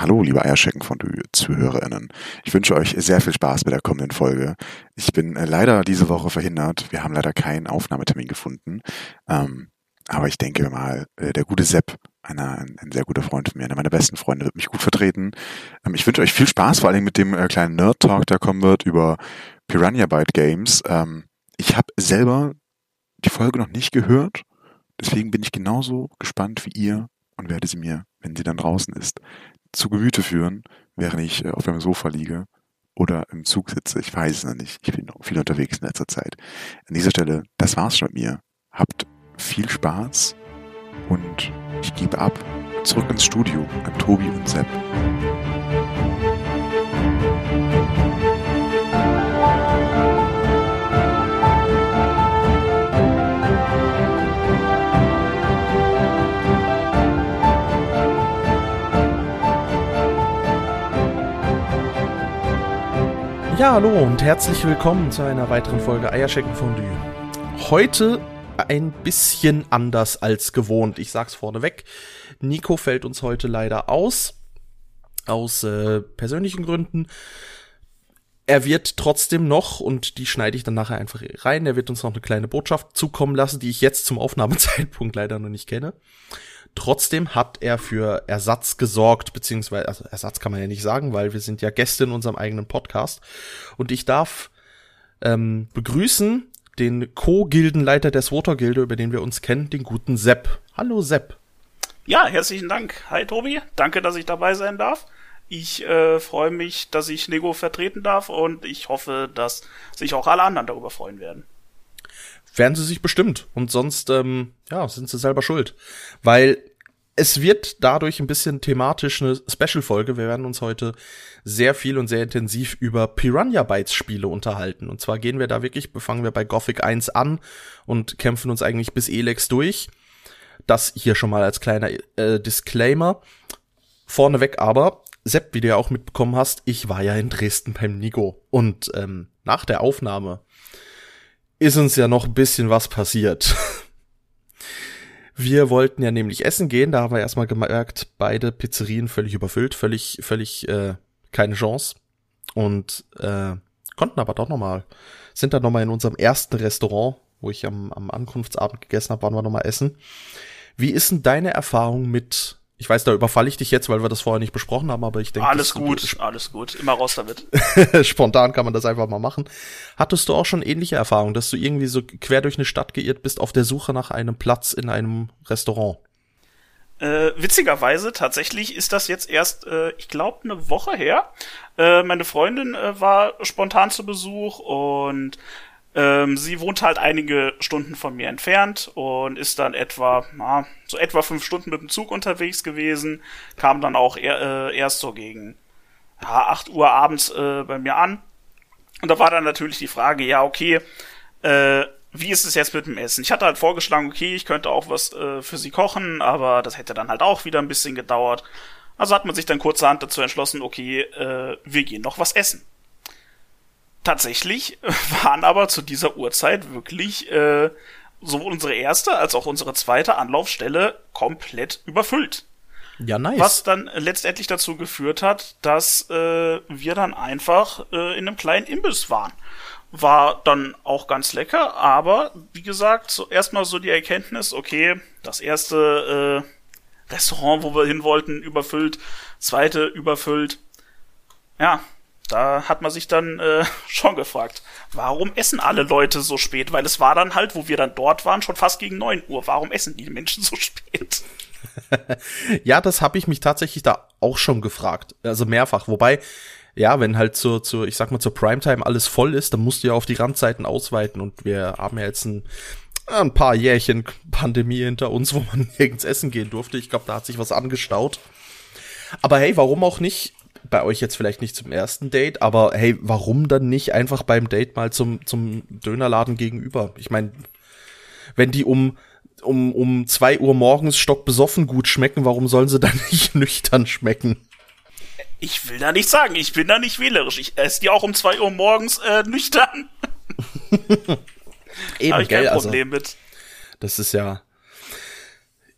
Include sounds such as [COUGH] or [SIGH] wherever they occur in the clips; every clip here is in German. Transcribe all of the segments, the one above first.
Hallo, liebe Eierschecken von ZuhörerInnen. Ich wünsche euch sehr viel Spaß mit der kommenden Folge. Ich bin äh, leider diese Woche verhindert. Wir haben leider keinen Aufnahmetermin gefunden. Ähm, aber ich denke mal, äh, der gute Sepp, einer, ein, sehr guter Freund von mir, einer meiner besten Freunde, wird mich gut vertreten. Ähm, ich wünsche euch viel Spaß, vor allem mit dem äh, kleinen Nerd-Talk, der kommen wird über Piranha Byte Games. Ähm, ich habe selber die Folge noch nicht gehört. Deswegen bin ich genauso gespannt wie ihr und werde sie mir, wenn sie dann draußen ist, zu Gemüte führen, während ich äh, auf dem Sofa liege oder im Zug sitze. Ich weiß es noch nicht. Ich bin viel unterwegs in letzter Zeit. An dieser Stelle, das war's schon mit mir. Habt viel Spaß und ich gebe ab zurück ins Studio an Tobi und Sepp. Ja, hallo und herzlich willkommen zu einer weiteren Folge Eierschecken Fondue. Heute ein bisschen anders als gewohnt. Ich sag's vorneweg. Nico fällt uns heute leider aus. Aus äh, persönlichen Gründen. Er wird trotzdem noch, und die schneide ich dann nachher einfach rein, er wird uns noch eine kleine Botschaft zukommen lassen, die ich jetzt zum Aufnahmezeitpunkt [LAUGHS] leider noch nicht kenne. Trotzdem hat er für Ersatz gesorgt, beziehungsweise, also Ersatz kann man ja nicht sagen, weil wir sind ja Gäste in unserem eigenen Podcast. Und ich darf ähm, begrüßen den Co-Gildenleiter der Swater-Gilde, über den wir uns kennen, den guten Sepp. Hallo Sepp. Ja, herzlichen Dank. Hi Tobi, danke, dass ich dabei sein darf. Ich äh, freue mich, dass ich Nego vertreten darf und ich hoffe, dass sich auch alle anderen darüber freuen werden werden sie sich bestimmt. Und sonst, ähm, ja, sind sie selber schuld. Weil es wird dadurch ein bisschen thematisch eine Special-Folge. Wir werden uns heute sehr viel und sehr intensiv über Piranha Bytes Spiele unterhalten. Und zwar gehen wir da wirklich, fangen wir bei Gothic 1 an und kämpfen uns eigentlich bis Elex durch. Das hier schon mal als kleiner äh, Disclaimer. Vorneweg aber, Sepp, wie du ja auch mitbekommen hast, ich war ja in Dresden beim Nigo. Und ähm, nach der Aufnahme ist uns ja noch ein bisschen was passiert. Wir wollten ja nämlich essen gehen, da haben wir erstmal gemerkt, beide Pizzerien völlig überfüllt, völlig, völlig äh, keine Chance. Und äh, konnten aber doch nochmal, sind dann nochmal in unserem ersten Restaurant, wo ich am, am Ankunftsabend gegessen habe, waren wir nochmal essen. Wie ist denn deine Erfahrung mit ich weiß, da überfalle ich dich jetzt, weil wir das vorher nicht besprochen haben, aber ich denke. Alles gut, alles gut. Immer raus damit. [LAUGHS] Spontan kann man das einfach mal machen. Hattest du auch schon ähnliche Erfahrungen, dass du irgendwie so quer durch eine Stadt geirrt bist auf der Suche nach einem Platz in einem Restaurant? Äh, witzigerweise, tatsächlich ist das jetzt erst, äh, ich glaube, eine Woche her. Äh, meine Freundin äh, war spontan zu Besuch und ähm, sie wohnt halt einige Stunden von mir entfernt und ist dann etwa, na, so etwa fünf Stunden mit dem Zug unterwegs gewesen, kam dann auch er, äh, erst so gegen ja, 8 Uhr abends äh, bei mir an. Und da war dann natürlich die Frage, ja, okay, äh, wie ist es jetzt mit dem Essen? Ich hatte halt vorgeschlagen, okay, ich könnte auch was äh, für sie kochen, aber das hätte dann halt auch wieder ein bisschen gedauert. Also hat man sich dann kurzerhand dazu entschlossen, okay, äh, wir gehen noch was essen. Tatsächlich [LAUGHS] waren aber zu dieser Uhrzeit wirklich äh, sowohl unsere erste als auch unsere zweite Anlaufstelle komplett überfüllt. Ja, nice. Was dann letztendlich dazu geführt hat, dass äh, wir dann einfach äh, in einem kleinen Imbiss waren. War dann auch ganz lecker, aber wie gesagt, so erstmal so die Erkenntnis, okay, das erste äh, Restaurant, wo wir hin wollten, überfüllt, zweite überfüllt. Ja, da hat man sich dann äh, [LAUGHS] schon gefragt, warum essen alle Leute so spät? Weil es war dann halt, wo wir dann dort waren, schon fast gegen neun Uhr. Warum essen die Menschen so spät? [LAUGHS] ja, das habe ich mich tatsächlich da auch schon gefragt. Also mehrfach. Wobei, ja, wenn halt zur, zur, ich sag mal, zur Primetime alles voll ist, dann musst du ja auf die Randzeiten ausweiten. Und wir haben ja jetzt ein, ein paar Jährchen Pandemie hinter uns, wo man [LAUGHS] nirgends essen gehen durfte. Ich glaube, da hat sich was angestaut. Aber hey, warum auch nicht bei euch jetzt vielleicht nicht zum ersten Date, aber hey, warum dann nicht einfach beim Date mal zum, zum Dönerladen gegenüber? Ich meine, wenn die um, um, um zwei Uhr morgens stockbesoffen gut schmecken, warum sollen sie dann [LAUGHS] nicht nüchtern schmecken? Ich will da nicht sagen, ich bin da nicht wählerisch. Ich esse die auch um zwei Uhr morgens äh, nüchtern. [LAUGHS] Eben, Habe ich kein gell, Problem also, mit. Das ist ja,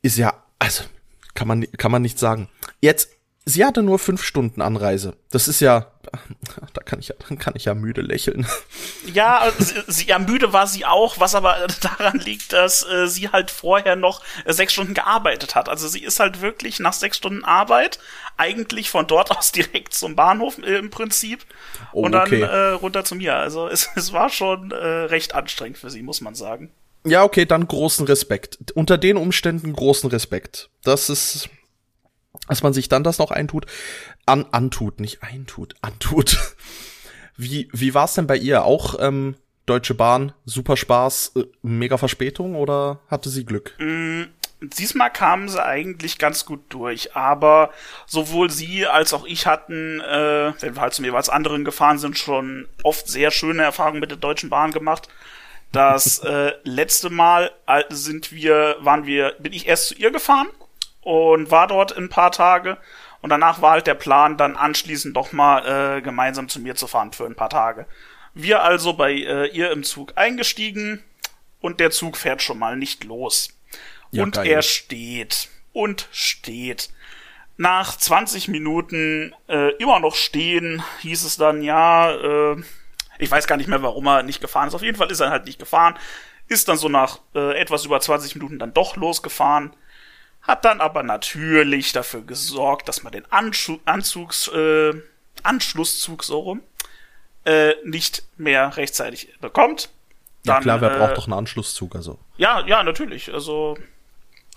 ist ja, also kann man kann man nicht sagen. Jetzt sie hatte nur fünf Stunden Anreise. Das ist ja, da kann ich ja, dann kann ich ja müde lächeln. Ja, sie, sie, ja, müde war sie auch, was aber daran liegt, dass äh, sie halt vorher noch äh, sechs Stunden gearbeitet hat. Also sie ist halt wirklich nach sechs Stunden Arbeit eigentlich von dort [LAUGHS] aus direkt zum Bahnhof äh, im Prinzip oh, und dann okay. äh, runter zu mir. Also es, [LAUGHS] es war schon äh, recht anstrengend für sie, muss man sagen. Ja, okay, dann großen Respekt. Unter den Umständen großen Respekt. Das ist, dass man sich dann das noch eintut, an, antut, nicht eintut, [LAUGHS] antut. Wie, wie war es denn bei ihr? Auch ähm, Deutsche Bahn, super Spaß, äh, mega Verspätung oder hatte sie Glück? Mm, diesmal kamen sie eigentlich ganz gut durch, aber sowohl sie als auch ich hatten, äh, wenn wir halt zum jeweils anderen gefahren sind, schon oft sehr schöne Erfahrungen mit der Deutschen Bahn gemacht. Das äh, letzte Mal äh, sind wir, waren wir, bin ich erst zu ihr gefahren und war dort ein paar Tage. Und danach war halt der Plan, dann anschließend doch mal äh, gemeinsam zu mir zu fahren für ein paar Tage. Wir also bei äh, ihr im Zug eingestiegen und der Zug fährt schon mal nicht los. Ja, und geil. er steht und steht. Nach 20 Minuten äh, immer noch stehen, hieß es dann, ja, äh, ich weiß gar nicht mehr, warum er nicht gefahren ist. Auf jeden Fall ist er halt nicht gefahren. Ist dann so nach äh, etwas über 20 Minuten dann doch losgefahren hat dann aber natürlich dafür gesorgt, dass man den Anschu Anzugs, äh, Anschlusszug so rum äh, nicht mehr rechtzeitig bekommt. Dann, ja klar, wer äh, braucht doch einen Anschlusszug, also. Ja, ja, natürlich. Also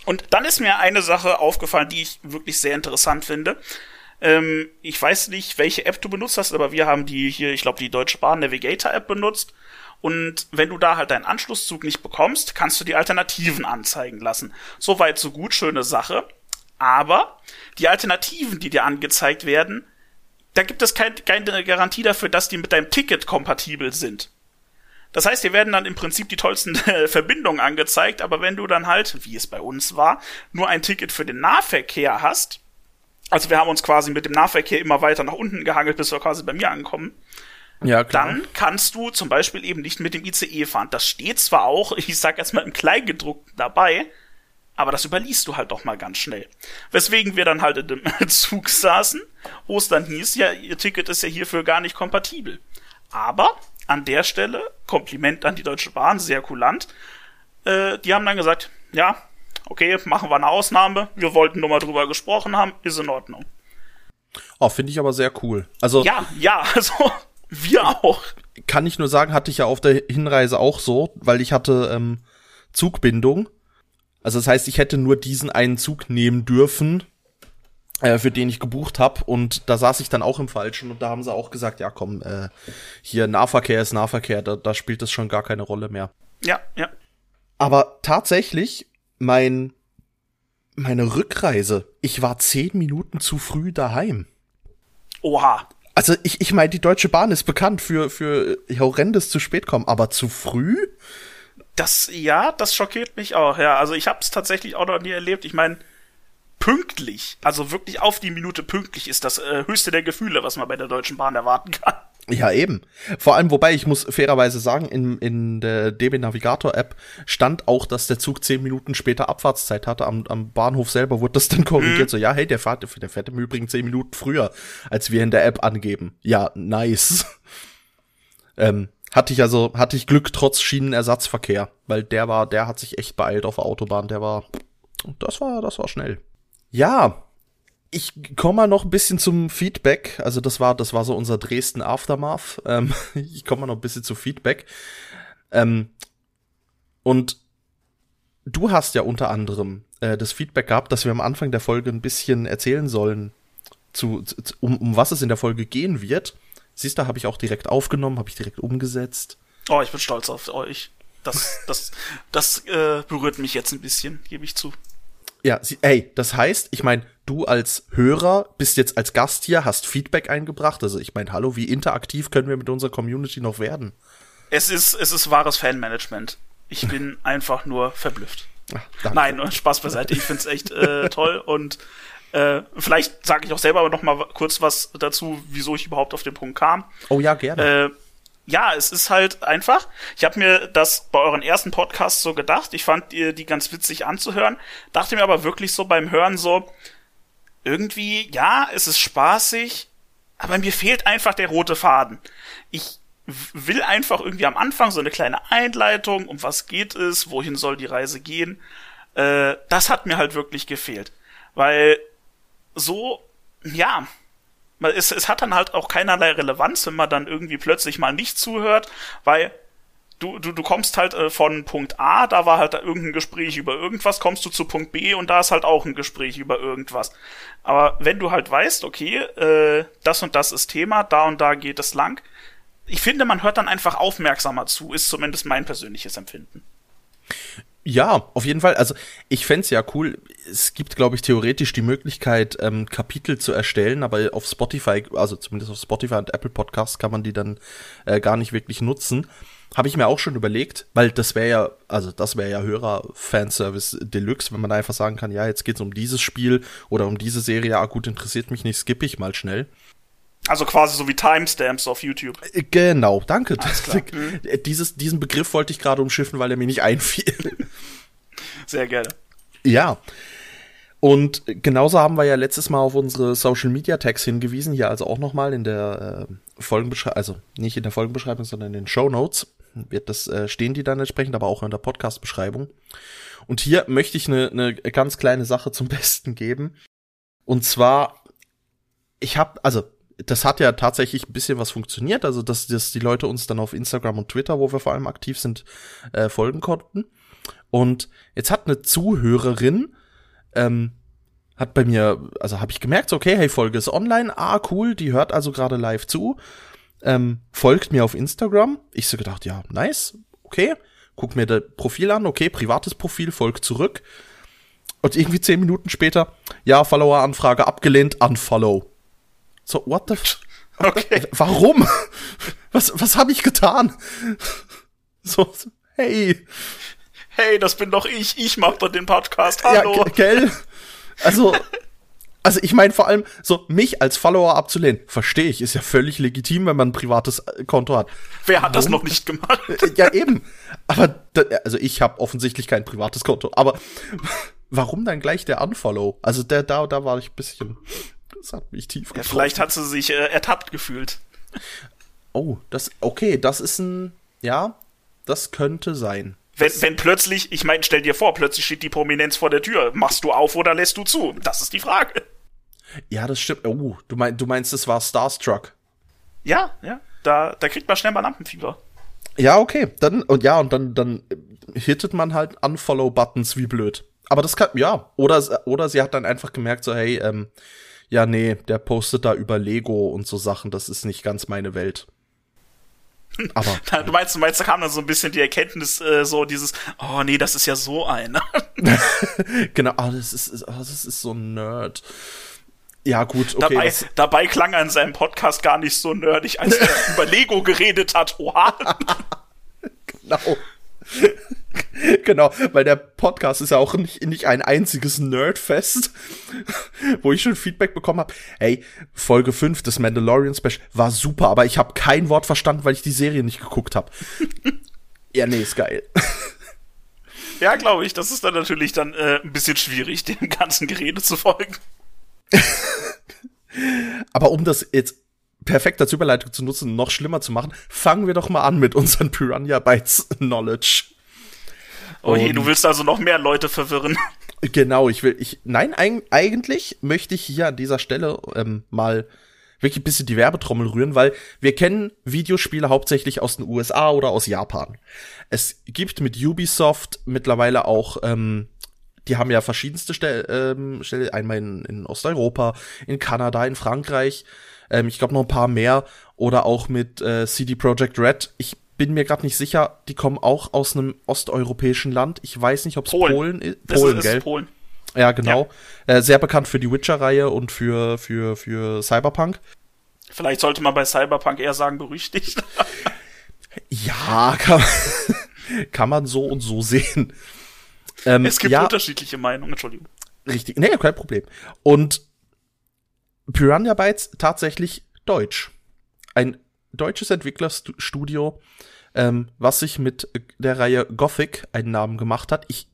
und dann ist mir eine Sache aufgefallen, die ich wirklich sehr interessant finde. Ähm, ich weiß nicht, welche App du benutzt hast, aber wir haben die hier, ich glaube, die Deutsche Bahn Navigator App benutzt. Und wenn du da halt deinen Anschlusszug nicht bekommst, kannst du die Alternativen anzeigen lassen. Soweit, so gut, schöne Sache. Aber die Alternativen, die dir angezeigt werden, da gibt es kein, keine Garantie dafür, dass die mit deinem Ticket kompatibel sind. Das heißt, dir werden dann im Prinzip die tollsten [LAUGHS] Verbindungen angezeigt, aber wenn du dann halt, wie es bei uns war, nur ein Ticket für den Nahverkehr hast, also wir haben uns quasi mit dem Nahverkehr immer weiter nach unten gehangelt, bis wir quasi bei mir ankommen, ja, klar. dann kannst du zum Beispiel eben nicht mit dem ICE fahren. Das steht zwar auch, [LAUGHS] ich sag jetzt mal im Kleingedruckten dabei, aber das überliest du halt doch mal ganz schnell. Weswegen wir dann halt in dem [LAUGHS] Zug saßen, wo es dann hieß, ja, ihr Ticket ist ja hierfür gar nicht kompatibel. Aber an der Stelle, Kompliment an die Deutsche Bahn, sehr kulant, äh, die haben dann gesagt, ja, okay, machen wir eine Ausnahme, wir wollten nur mal drüber gesprochen haben, ist in Ordnung. Oh, finde ich aber sehr cool. Also ja, ja, [LAUGHS] also wir auch. Kann ich nur sagen, hatte ich ja auf der Hinreise auch so, weil ich hatte ähm, Zugbindung. Also das heißt, ich hätte nur diesen einen Zug nehmen dürfen, äh, für den ich gebucht habe. Und da saß ich dann auch im Falschen und da haben sie auch gesagt, ja komm, äh, hier Nahverkehr ist Nahverkehr, da, da spielt das schon gar keine Rolle mehr. Ja, ja. Aber tatsächlich, mein meine Rückreise, ich war zehn Minuten zu früh daheim. Oha. Also ich, ich meine, die Deutsche Bahn ist bekannt für, für horrendes zu spät kommen, aber zu früh? Das, ja, das schockiert mich auch, ja. Also ich habe es tatsächlich auch noch nie erlebt. Ich meine, pünktlich, also wirklich auf die Minute pünktlich ist das äh, höchste der Gefühle, was man bei der Deutschen Bahn erwarten kann. Ja, eben. Vor allem, wobei ich muss fairerweise sagen, in, in der DB Navigator App stand auch, dass der Zug zehn Minuten später Abfahrtszeit hatte. Am, am Bahnhof selber wurde das dann [LAUGHS] korrigiert. Mhm. So, ja, hey, der fährt, der fährt im Übrigen zehn Minuten früher, als wir in der App angeben. Ja, nice. [LAUGHS] ähm, hatte ich also, hatte ich Glück trotz Schienenersatzverkehr, weil der war, der hat sich echt beeilt auf der Autobahn. Der war, das war, das war schnell. Ja, ich komme mal noch ein bisschen zum Feedback. Also das war, das war so unser Dresden Aftermath. Ähm, [LAUGHS] ich komme mal noch ein bisschen zu Feedback. Ähm, und du hast ja unter anderem äh, das Feedback gehabt, dass wir am Anfang der Folge ein bisschen erzählen sollen, zu, zu, um, um was es in der Folge gehen wird. Siehst du, habe ich auch direkt aufgenommen, habe ich direkt umgesetzt. Oh, ich bin stolz auf euch. Das, das, das äh, berührt mich jetzt ein bisschen, gebe ich zu. Ja, sie, ey, das heißt, ich meine, du als Hörer bist jetzt als Gast hier, hast Feedback eingebracht. Also ich meine, hallo, wie interaktiv können wir mit unserer Community noch werden? Es ist, es ist wahres Fanmanagement. Ich bin [LAUGHS] einfach nur verblüfft. Ach, Nein, Spaß beiseite. Ich find's echt äh, [LAUGHS] toll und äh, vielleicht sage ich auch selber aber noch mal kurz was dazu, wieso ich überhaupt auf den Punkt kam. Oh ja, gerne. Äh, ja, es ist halt einfach. Ich habe mir das bei euren ersten Podcasts so gedacht. Ich fand die, die ganz witzig anzuhören. Dachte mir aber wirklich so beim Hören so, irgendwie, ja, es ist spaßig, aber mir fehlt einfach der rote Faden. Ich will einfach irgendwie am Anfang so eine kleine Einleitung, um was geht es, wohin soll die Reise gehen. Äh, das hat mir halt wirklich gefehlt. Weil so, ja, es, es hat dann halt auch keinerlei Relevanz, wenn man dann irgendwie plötzlich mal nicht zuhört, weil du, du, du kommst halt äh, von Punkt A, da war halt irgendein Gespräch über irgendwas, kommst du zu Punkt B und da ist halt auch ein Gespräch über irgendwas. Aber wenn du halt weißt, okay, äh, das und das ist Thema, da und da geht es lang, ich finde, man hört dann einfach aufmerksamer zu, ist zumindest mein persönliches Empfinden. Ja, auf jeden Fall. Also ich fände ja cool. Es gibt, glaube ich, theoretisch die Möglichkeit, ähm, Kapitel zu erstellen, aber auf Spotify, also zumindest auf Spotify und Apple Podcasts kann man die dann äh, gar nicht wirklich nutzen. Habe ich mir auch schon überlegt, weil das wäre ja, also das wäre ja Hörer-Fanservice Deluxe, wenn man einfach sagen kann, ja, jetzt geht's um dieses Spiel oder um diese Serie, ah gut, interessiert mich nicht, skippe ich mal schnell. Also quasi so wie Timestamps auf YouTube. Äh, genau, danke. Mhm. Dieses, diesen Begriff wollte ich gerade umschiffen, weil er mir nicht einfiel. Sehr gerne. Ja. Und genauso haben wir ja letztes Mal auf unsere Social Media Tags hingewiesen, hier also auch nochmal in der äh, Folgenbeschreibung, also nicht in der Folgenbeschreibung, sondern in den Show Notes wird das äh, stehen die dann entsprechend, aber auch in der Podcast-Beschreibung. Und hier möchte ich eine, eine ganz kleine Sache zum [LAUGHS] Besten geben. Und zwar, ich habe, also das hat ja tatsächlich ein bisschen was funktioniert, also dass, dass die Leute uns dann auf Instagram und Twitter, wo wir vor allem aktiv sind, äh, folgen konnten. Und jetzt hat eine Zuhörerin, ähm, hat bei mir, also habe ich gemerkt, okay, hey, Folge ist online, ah, cool, die hört also gerade live zu, ähm, folgt mir auf Instagram. Ich so gedacht, ja, nice, okay, guck mir das Profil an, okay, privates Profil, folgt zurück. Und irgendwie zehn Minuten später, ja, Follower-Anfrage abgelehnt, unfollow. So, what the f [LAUGHS] Okay. Warum? [LAUGHS] Was, was habe ich getan? [LAUGHS] So, hey. Hey, das bin doch ich. Ich mach doch den Podcast. Hallo. Ja, gell? Also, also ich meine vor allem, so mich als Follower abzulehnen, verstehe ich, ist ja völlig legitim, wenn man ein privates äh, Konto hat. Wer hat Warum? das noch nicht gemacht? Ja, eben. Aber, also ich habe offensichtlich kein privates Konto. Aber warum dann gleich der Unfollow? Also der, da, da war ich ein bisschen das hat mich tief getroffen. Ja, vielleicht hat sie sich äh, ertappt gefühlt. Oh, das, okay, das ist ein, ja, das könnte sein. Wenn, wenn plötzlich, ich meine, stell dir vor, plötzlich steht die Prominenz vor der Tür. Machst du auf oder lässt du zu? Das ist die Frage. Ja, das stimmt. Oh, du, mein, du meinst, es war Starstruck. Ja, ja. Da, da kriegt man schnell mal Lampenfieber. Ja, okay. Dann, und ja, und dann, dann hittet man halt Unfollow-Buttons wie blöd. Aber das kann, ja. Oder, oder sie hat dann einfach gemerkt, so, hey, ähm, ja, nee, der postet da über Lego und so Sachen, das ist nicht ganz meine Welt. Aber. [LAUGHS] du meinst, du meinst, da kam dann so ein bisschen die Erkenntnis, äh, so dieses, oh nee, das ist ja so einer. [LAUGHS] [LAUGHS] genau, ah, das ist, oh, das ist so ein Nerd. Ja, gut, okay. Dabei, dabei klang er in seinem Podcast gar nicht so nerdig, als er über Lego geredet hat. Oha. genau. [LAUGHS] genau, weil der Podcast ist ja auch nicht, nicht ein einziges Nerdfest, [LAUGHS] wo ich schon Feedback bekommen habe. Hey, Folge 5 des Mandalorian Special war super, aber ich habe kein Wort verstanden, weil ich die Serie nicht geguckt habe. [LAUGHS] ja, nee, ist geil. Ja, glaube ich, das ist dann natürlich dann äh, ein bisschen schwierig, dem ganzen Gerede zu folgen. aber um das jetzt perfekt als Überleitung zu nutzen, noch schlimmer zu machen, fangen wir doch mal an mit unseren Piranha Bytes Knowledge. Oh je, du willst also noch mehr Leute verwirren. [LAUGHS] Genau, ich will, ich, nein, eig eigentlich möchte ich hier an dieser Stelle ähm, mal wirklich ein bisschen die Werbetrommel rühren, weil wir kennen Videospiele hauptsächlich aus den USA oder aus Japan. Es gibt mit Ubisoft mittlerweile auch, ähm, die haben ja verschiedenste Stellen, ähm, Stelle, einmal in, in Osteuropa, in Kanada, in Frankreich, ähm, ich glaube noch ein paar mehr oder auch mit äh, CD Projekt Red. Ich bin mir gerade nicht sicher, die kommen auch aus einem osteuropäischen Land. Ich weiß nicht, ob es Polen. Polen ist. Polen, ist, gell? Polen. Ja, genau. Ja. Äh, sehr bekannt für die Witcher-Reihe und für, für, für Cyberpunk. Vielleicht sollte man bei Cyberpunk eher sagen, berüchtigt. [LAUGHS] ja, kann, [LAUGHS] kann man so und so sehen. Ähm, es gibt ja, unterschiedliche Meinungen, Entschuldigung. Richtig, nee, kein Problem. Und Piranha Bytes tatsächlich deutsch. Ein deutsches Entwicklerstudio, ähm, was sich mit der Reihe Gothic einen Namen gemacht hat. Ich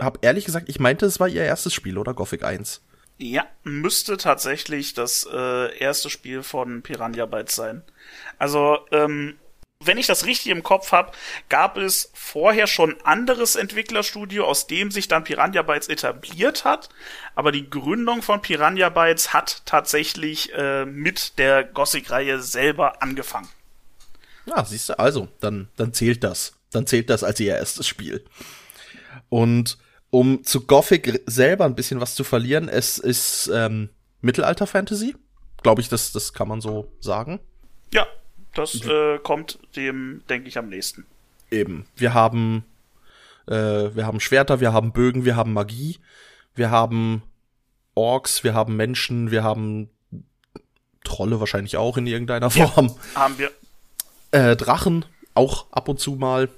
habe ehrlich gesagt, ich meinte, es war ihr erstes Spiel, oder? Gothic 1. Ja, müsste tatsächlich das äh, erste Spiel von Piranha Bytes sein. Also, ähm, wenn ich das richtig im Kopf habe, gab es vorher schon anderes Entwicklerstudio, aus dem sich dann Piranha Bytes etabliert hat. Aber die Gründung von Piranha Bytes hat tatsächlich äh, mit der Gothic-Reihe selber angefangen. Ja, siehst du, also, dann, dann zählt das. Dann zählt das als ihr erstes Spiel. Und um zu Gothic selber ein bisschen was zu verlieren, es ist ähm, Mittelalter-Fantasy. Glaube ich, das, das kann man so sagen. Ja, das äh, kommt dem, denke ich, am nächsten. Eben. Wir haben, äh, wir haben Schwerter, wir haben Bögen, wir haben Magie, wir haben Orks, wir haben Menschen, wir haben Trolle wahrscheinlich auch in irgendeiner Form. Ja, haben wir. Äh, Drachen auch ab und zu mal.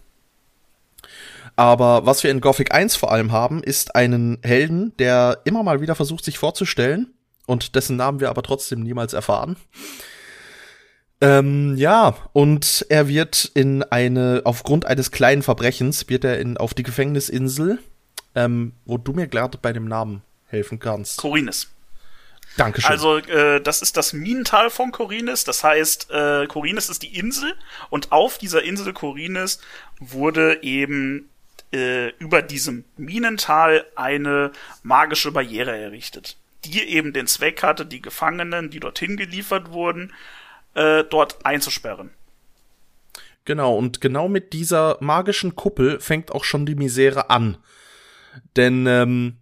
Aber was wir in Gothic 1 vor allem haben, ist einen Helden, der immer mal wieder versucht, sich vorzustellen und dessen Namen wir aber trotzdem niemals erfahren. Ähm, ja, und er wird in eine, aufgrund eines kleinen Verbrechens, wird er in, auf die Gefängnisinsel, ähm, wo du mir gerade bei dem Namen helfen kannst. Corines. Dankeschön. Also, äh, das ist das Minental von Corines. Das heißt, äh, Corines ist die Insel und auf dieser Insel Corines wurde eben äh, über diesem Minental eine magische Barriere errichtet, die eben den Zweck hatte, die Gefangenen, die dorthin geliefert wurden, äh, dort einzusperren. Genau, und genau mit dieser magischen Kuppel fängt auch schon die Misere an. Denn, ähm,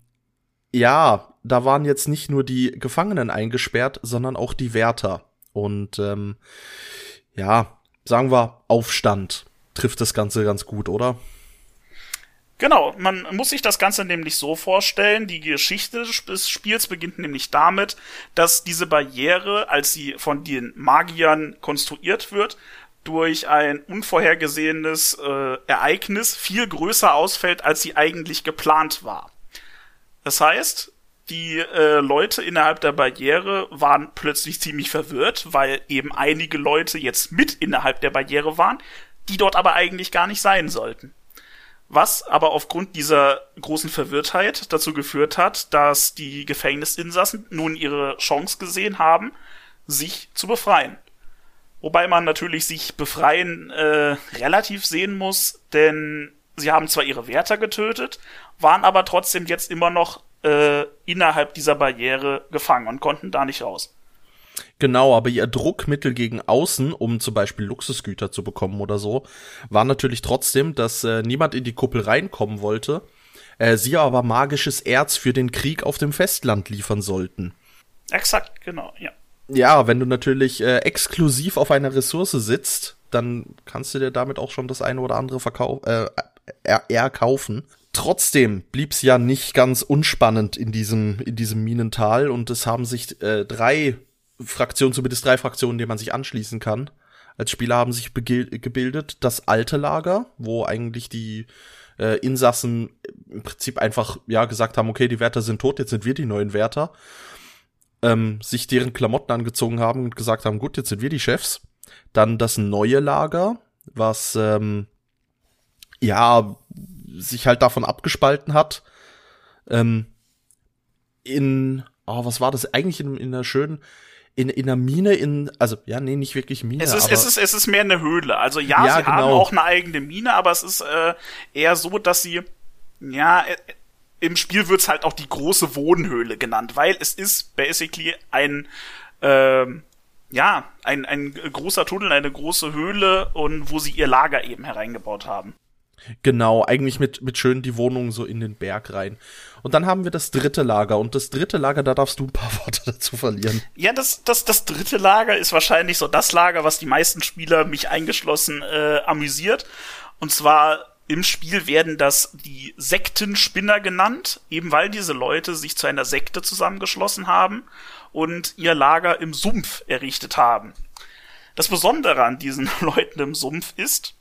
ja, da waren jetzt nicht nur die Gefangenen eingesperrt, sondern auch die Wärter. Und, ähm, ja, sagen wir, Aufstand trifft das Ganze ganz gut, oder? Genau, man muss sich das Ganze nämlich so vorstellen, die Geschichte des Spiels beginnt nämlich damit, dass diese Barriere, als sie von den Magiern konstruiert wird, durch ein unvorhergesehenes äh, Ereignis viel größer ausfällt, als sie eigentlich geplant war. Das heißt, die äh, Leute innerhalb der Barriere waren plötzlich ziemlich verwirrt, weil eben einige Leute jetzt mit innerhalb der Barriere waren, die dort aber eigentlich gar nicht sein sollten. Was aber aufgrund dieser großen Verwirrtheit dazu geführt hat, dass die Gefängnisinsassen nun ihre Chance gesehen haben, sich zu befreien. Wobei man natürlich sich befreien äh, relativ sehen muss, denn sie haben zwar ihre Wärter getötet, waren aber trotzdem jetzt immer noch äh, innerhalb dieser Barriere gefangen und konnten da nicht raus. Genau, aber ihr Druckmittel gegen außen, um zum Beispiel Luxusgüter zu bekommen oder so, war natürlich trotzdem, dass äh, niemand in die Kuppel reinkommen wollte, äh, sie aber magisches Erz für den Krieg auf dem Festland liefern sollten. Exakt, genau, ja. Ja, wenn du natürlich äh, exklusiv auf einer Ressource sitzt, dann kannst du dir damit auch schon das eine oder andere verkau äh, erkaufen. Trotzdem blieb's ja nicht ganz unspannend in diesem, in diesem Minental und es haben sich äh, drei Fraktionen, zumindest drei Fraktionen, denen man sich anschließen kann. Als Spieler haben sich gebildet das alte Lager, wo eigentlich die äh, Insassen im Prinzip einfach ja gesagt haben, okay, die Wärter sind tot, jetzt sind wir die neuen Wärter. Ähm, sich deren Klamotten angezogen haben und gesagt haben, gut, jetzt sind wir die Chefs. Dann das neue Lager, was ähm, ja sich halt davon abgespalten hat. Ähm, in, oh, was war das eigentlich in, in einer schönen in, in einer Mine in, also ja, nee, nicht wirklich Mine. Es ist, es ist, es ist mehr eine Höhle. Also ja, ja sie genau. haben auch eine eigene Mine, aber es ist äh, eher so, dass sie, ja, äh, im Spiel wird's halt auch die große Wohnhöhle genannt, weil es ist basically ein, ähm, ja, ein, ein großer Tunnel, eine große Höhle und wo sie ihr Lager eben hereingebaut haben. Genau, eigentlich mit, mit schön die Wohnung so in den Berg rein. Und dann haben wir das dritte Lager. Und das dritte Lager, da darfst du ein paar [LAUGHS] Worte dazu verlieren. Ja, das, das, das dritte Lager ist wahrscheinlich so das Lager, was die meisten Spieler, mich eingeschlossen, äh, amüsiert. Und zwar im Spiel werden das die Sektenspinner genannt, eben weil diese Leute sich zu einer Sekte zusammengeschlossen haben und ihr Lager im Sumpf errichtet haben. Das Besondere an diesen [LAUGHS] Leuten im Sumpf ist,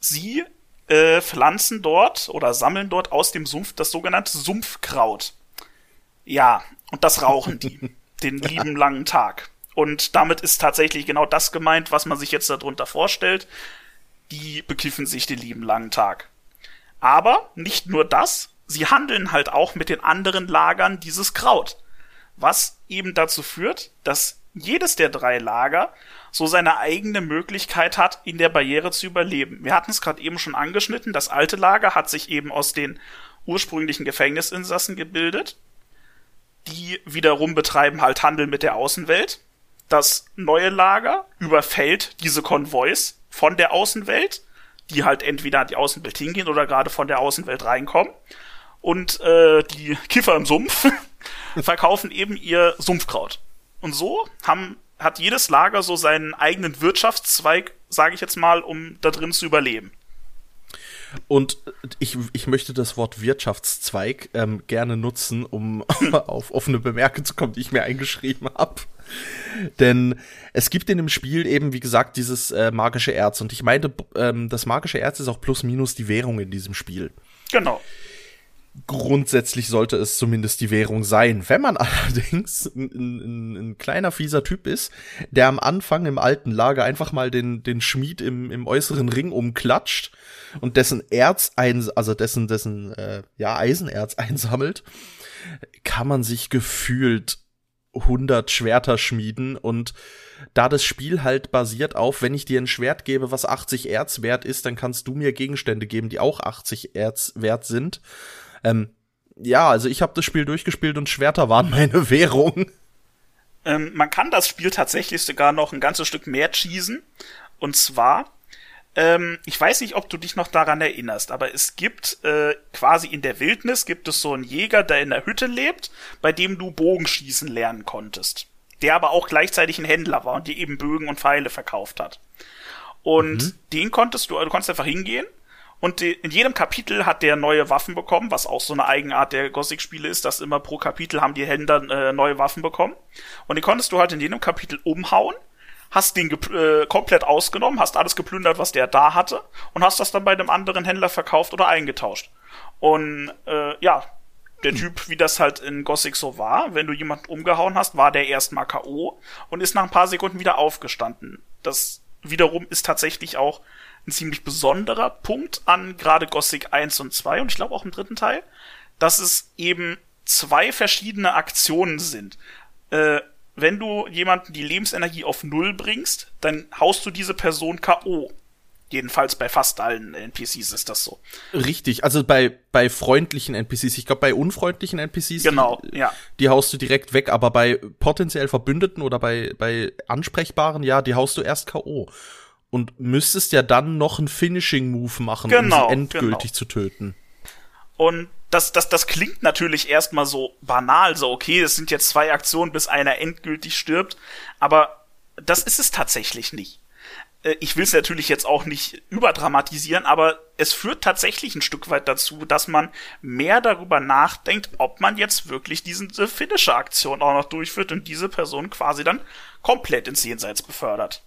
sie äh, pflanzen dort oder sammeln dort aus dem Sumpf das sogenannte Sumpfkraut. Ja, und das rauchen die [LAUGHS] den lieben langen Tag. Und damit ist tatsächlich genau das gemeint, was man sich jetzt darunter vorstellt. Die bekiffen sich den lieben langen Tag. Aber nicht nur das, sie handeln halt auch mit den anderen Lagern dieses Kraut. was eben dazu führt, dass jedes der drei Lager so seine eigene Möglichkeit hat, in der Barriere zu überleben. Wir hatten es gerade eben schon angeschnitten, das alte Lager hat sich eben aus den ursprünglichen Gefängnisinsassen gebildet. Die wiederum betreiben halt Handel mit der Außenwelt. Das neue Lager überfällt diese Konvois von der Außenwelt, die halt entweder an die Außenwelt hingehen oder gerade von der Außenwelt reinkommen. Und äh, die Kiffer im Sumpf [LAUGHS] verkaufen eben ihr Sumpfkraut. Und so haben, hat jedes Lager so seinen eigenen Wirtschaftszweig, sage ich jetzt mal, um da drin zu überleben. Und ich, ich möchte das Wort Wirtschaftszweig ähm, gerne nutzen, um [LAUGHS] auf offene Bemerkungen zu kommen, die ich mir eingeschrieben habe. Denn es gibt in dem Spiel eben, wie gesagt, dieses äh, magische Erz. Und ich meine, ähm, das magische Erz ist auch plus minus die Währung in diesem Spiel. Genau grundsätzlich sollte es zumindest die Währung sein. Wenn man [LAUGHS] allerdings ein, ein, ein, kleiner fieser Typ ist, der am Anfang im alten Lager einfach mal den, den Schmied im, im äußeren Ring umklatscht und dessen Erz ein, also dessen, dessen, äh, ja, Eisenerz [LAUGHS] einsammelt, kann man sich gefühlt 100 Schwerter schmieden und da das Spiel halt basiert auf, wenn ich dir ein Schwert gebe, was 80 Erz wert ist, dann kannst du mir Gegenstände geben, die auch 80 Erz wert sind ähm, ja, also ich habe das Spiel durchgespielt und Schwerter waren [LAUGHS] meine Währung. Ähm, man kann das Spiel tatsächlich sogar noch ein ganzes Stück mehr cheesen. Und zwar, ähm, ich weiß nicht, ob du dich noch daran erinnerst, aber es gibt äh, quasi in der Wildnis gibt es so einen Jäger, der in der Hütte lebt, bei dem du Bogenschießen lernen konntest. Der aber auch gleichzeitig ein Händler war und dir eben Bögen und Pfeile verkauft hat. Und mhm. den konntest du, du konntest einfach hingehen und in jedem Kapitel hat der neue Waffen bekommen, was auch so eine Eigenart der Gothic-Spiele ist, dass immer pro Kapitel haben die Händler äh, neue Waffen bekommen. Und die konntest du halt in jedem Kapitel umhauen, hast den äh, komplett ausgenommen, hast alles geplündert, was der da hatte, und hast das dann bei einem anderen Händler verkauft oder eingetauscht. Und äh, ja, der Typ, wie das halt in Gothic so war, wenn du jemanden umgehauen hast, war der erstmal K.O. und ist nach ein paar Sekunden wieder aufgestanden. Das wiederum ist tatsächlich auch ein ziemlich besonderer Punkt an gerade Gothic 1 und 2 und ich glaube auch im dritten Teil, dass es eben zwei verschiedene Aktionen sind. Äh, wenn du jemanden die Lebensenergie auf Null bringst, dann haust du diese Person K.O. Jedenfalls bei fast allen NPCs ist das so. Richtig, also bei, bei freundlichen NPCs, ich glaube bei unfreundlichen NPCs, genau, die, ja. die haust du direkt weg, aber bei potenziell Verbündeten oder bei, bei ansprechbaren, ja, die haust du erst K.O und müsstest ja dann noch einen Finishing Move machen, genau, um sie endgültig genau. zu töten. Und das, das, das klingt natürlich erstmal so banal, so okay, es sind jetzt zwei Aktionen, bis einer endgültig stirbt, aber das ist es tatsächlich nicht. Äh, ich will es natürlich jetzt auch nicht überdramatisieren, aber es führt tatsächlich ein Stück weit dazu, dass man mehr darüber nachdenkt, ob man jetzt wirklich diese Finisher-Aktion auch noch durchführt und diese Person quasi dann komplett ins Jenseits befördert.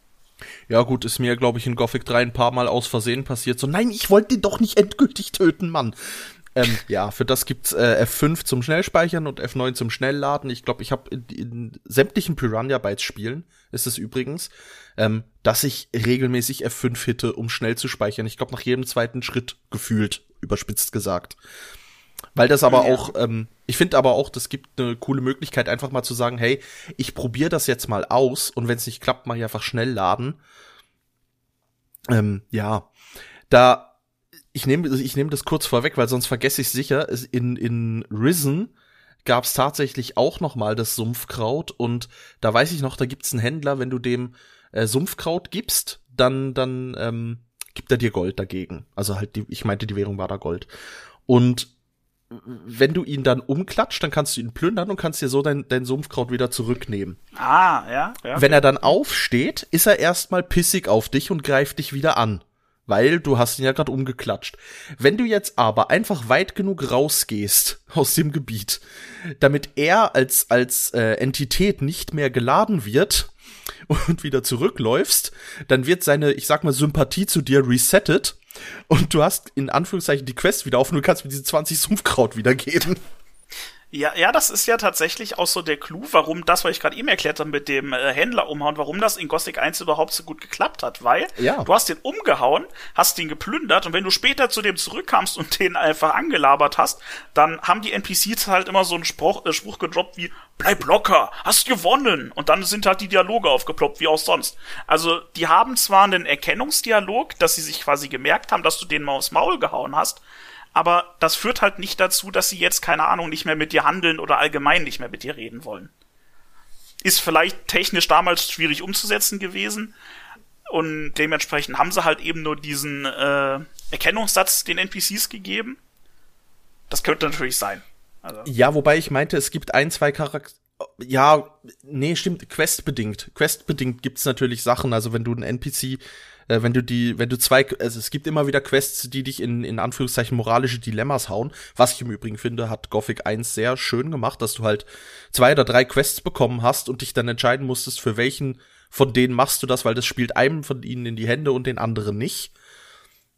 Ja, gut, ist mir, glaube ich, in Gothic 3 ein paar Mal aus Versehen passiert. So, nein, ich wollte den doch nicht endgültig töten, Mann. Ähm, ja, für das gibt's äh, F5 zum Schnellspeichern und F9 zum Schnellladen. Ich glaube, ich habe in, in, sämtlichen Piranha Bytes Spielen ist es übrigens, ähm, dass ich regelmäßig F5 hitte, um schnell zu speichern. Ich glaube, nach jedem zweiten Schritt gefühlt, überspitzt gesagt. Weil das aber ja. auch, ähm, ich finde aber auch, das gibt eine coole Möglichkeit, einfach mal zu sagen, hey, ich probiere das jetzt mal aus und wenn es nicht klappt, mache ich einfach schnell laden. Ähm, ja, da, ich nehme ich nehm das kurz vorweg, weil sonst vergesse ich sicher. In, in Risen gab es tatsächlich auch noch mal das Sumpfkraut und da weiß ich noch, da gibt's einen Händler, wenn du dem äh, Sumpfkraut gibst, dann, dann ähm, gibt er dir Gold dagegen. Also halt, die, ich meinte, die Währung war da Gold. Und wenn du ihn dann umklatscht, dann kannst du ihn plündern und kannst dir so dein, dein Sumpfkraut wieder zurücknehmen. Ah, ja, ja. Wenn er dann aufsteht, ist er erstmal pissig auf dich und greift dich wieder an. Weil du hast ihn ja gerade umgeklatscht. Wenn du jetzt aber einfach weit genug rausgehst aus dem Gebiet, damit er als, als äh, Entität nicht mehr geladen wird [LAUGHS] und wieder zurückläufst, dann wird seine, ich sag mal, Sympathie zu dir resettet und du hast in Anführungszeichen die Quest wieder auf und du kannst mir diese 20 Sumpfkraut wiedergeben. Ja, ja, das ist ja tatsächlich auch so der Clou, warum das, was ich gerade eben erklärt habe mit dem äh, Händler umhauen, warum das in Gothic 1 überhaupt so gut geklappt hat, weil ja. du hast den umgehauen, hast den geplündert und wenn du später zu dem zurückkamst und den einfach angelabert hast, dann haben die NPCs halt immer so einen Spruch, äh, Spruch gedroppt wie, bleib locker, hast gewonnen. Und dann sind halt die Dialoge aufgeploppt, wie auch sonst. Also, die haben zwar einen Erkennungsdialog, dass sie sich quasi gemerkt haben, dass du den mal aufs Maul gehauen hast, aber das führt halt nicht dazu, dass sie jetzt, keine Ahnung, nicht mehr mit dir handeln oder allgemein nicht mehr mit dir reden wollen. Ist vielleicht technisch damals schwierig umzusetzen gewesen. Und dementsprechend haben sie halt eben nur diesen äh, Erkennungssatz den NPCs gegeben. Das könnte natürlich sein. Also. Ja, wobei ich meinte, es gibt ein, zwei Charaktere. Ja, nee, stimmt, questbedingt. Questbedingt gibt's natürlich Sachen, also wenn du einen NPC, äh, wenn du die, wenn du zwei, also es gibt immer wieder Quests, die dich in, in Anführungszeichen moralische Dilemmas hauen. Was ich im Übrigen finde, hat Gothic 1 sehr schön gemacht, dass du halt zwei oder drei Quests bekommen hast und dich dann entscheiden musstest, für welchen von denen machst du das, weil das spielt einem von ihnen in die Hände und den anderen nicht.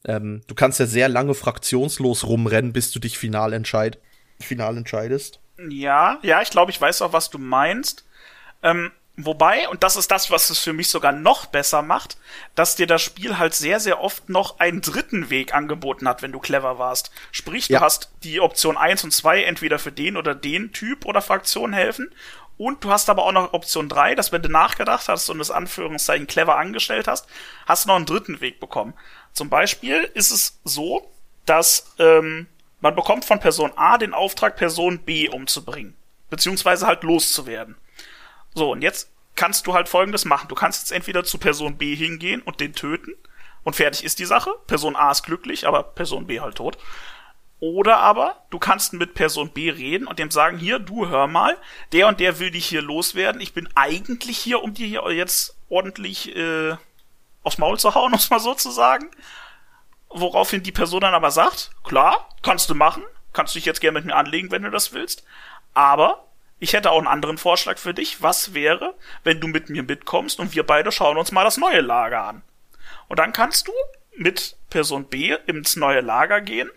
Ähm, du kannst ja sehr lange fraktionslos rumrennen, bis du dich final entscheid final entscheidest. Ja, ja, ich glaube, ich weiß auch, was du meinst. Ähm, wobei, und das ist das, was es für mich sogar noch besser macht, dass dir das Spiel halt sehr, sehr oft noch einen dritten Weg angeboten hat, wenn du clever warst. Sprich, du hast die Option 1 und 2 entweder für den oder den Typ oder Fraktion helfen. Und du hast aber auch noch Option 3, dass wenn du nachgedacht hast und das Anführungszeichen clever angestellt hast, hast du noch einen dritten Weg bekommen. Zum Beispiel ist es so, dass ähm, man bekommt von Person A den Auftrag, Person B umzubringen. Beziehungsweise halt loszuwerden. So, und jetzt kannst du halt folgendes machen. Du kannst jetzt entweder zu Person B hingehen und den töten und fertig ist die Sache. Person A ist glücklich, aber Person B halt tot. Oder aber du kannst mit Person B reden und dem sagen, hier, du hör mal, der und der will dich hier loswerden. Ich bin eigentlich hier, um dir hier jetzt ordentlich äh, aufs Maul zu hauen, [LAUGHS] um es mal so zu sagen woraufhin die Person dann aber sagt, klar, kannst du machen, kannst du dich jetzt gerne mit mir anlegen, wenn du das willst, aber ich hätte auch einen anderen Vorschlag für dich. Was wäre, wenn du mit mir mitkommst und wir beide schauen uns mal das neue Lager an? Und dann kannst du mit Person B ins neue Lager gehen.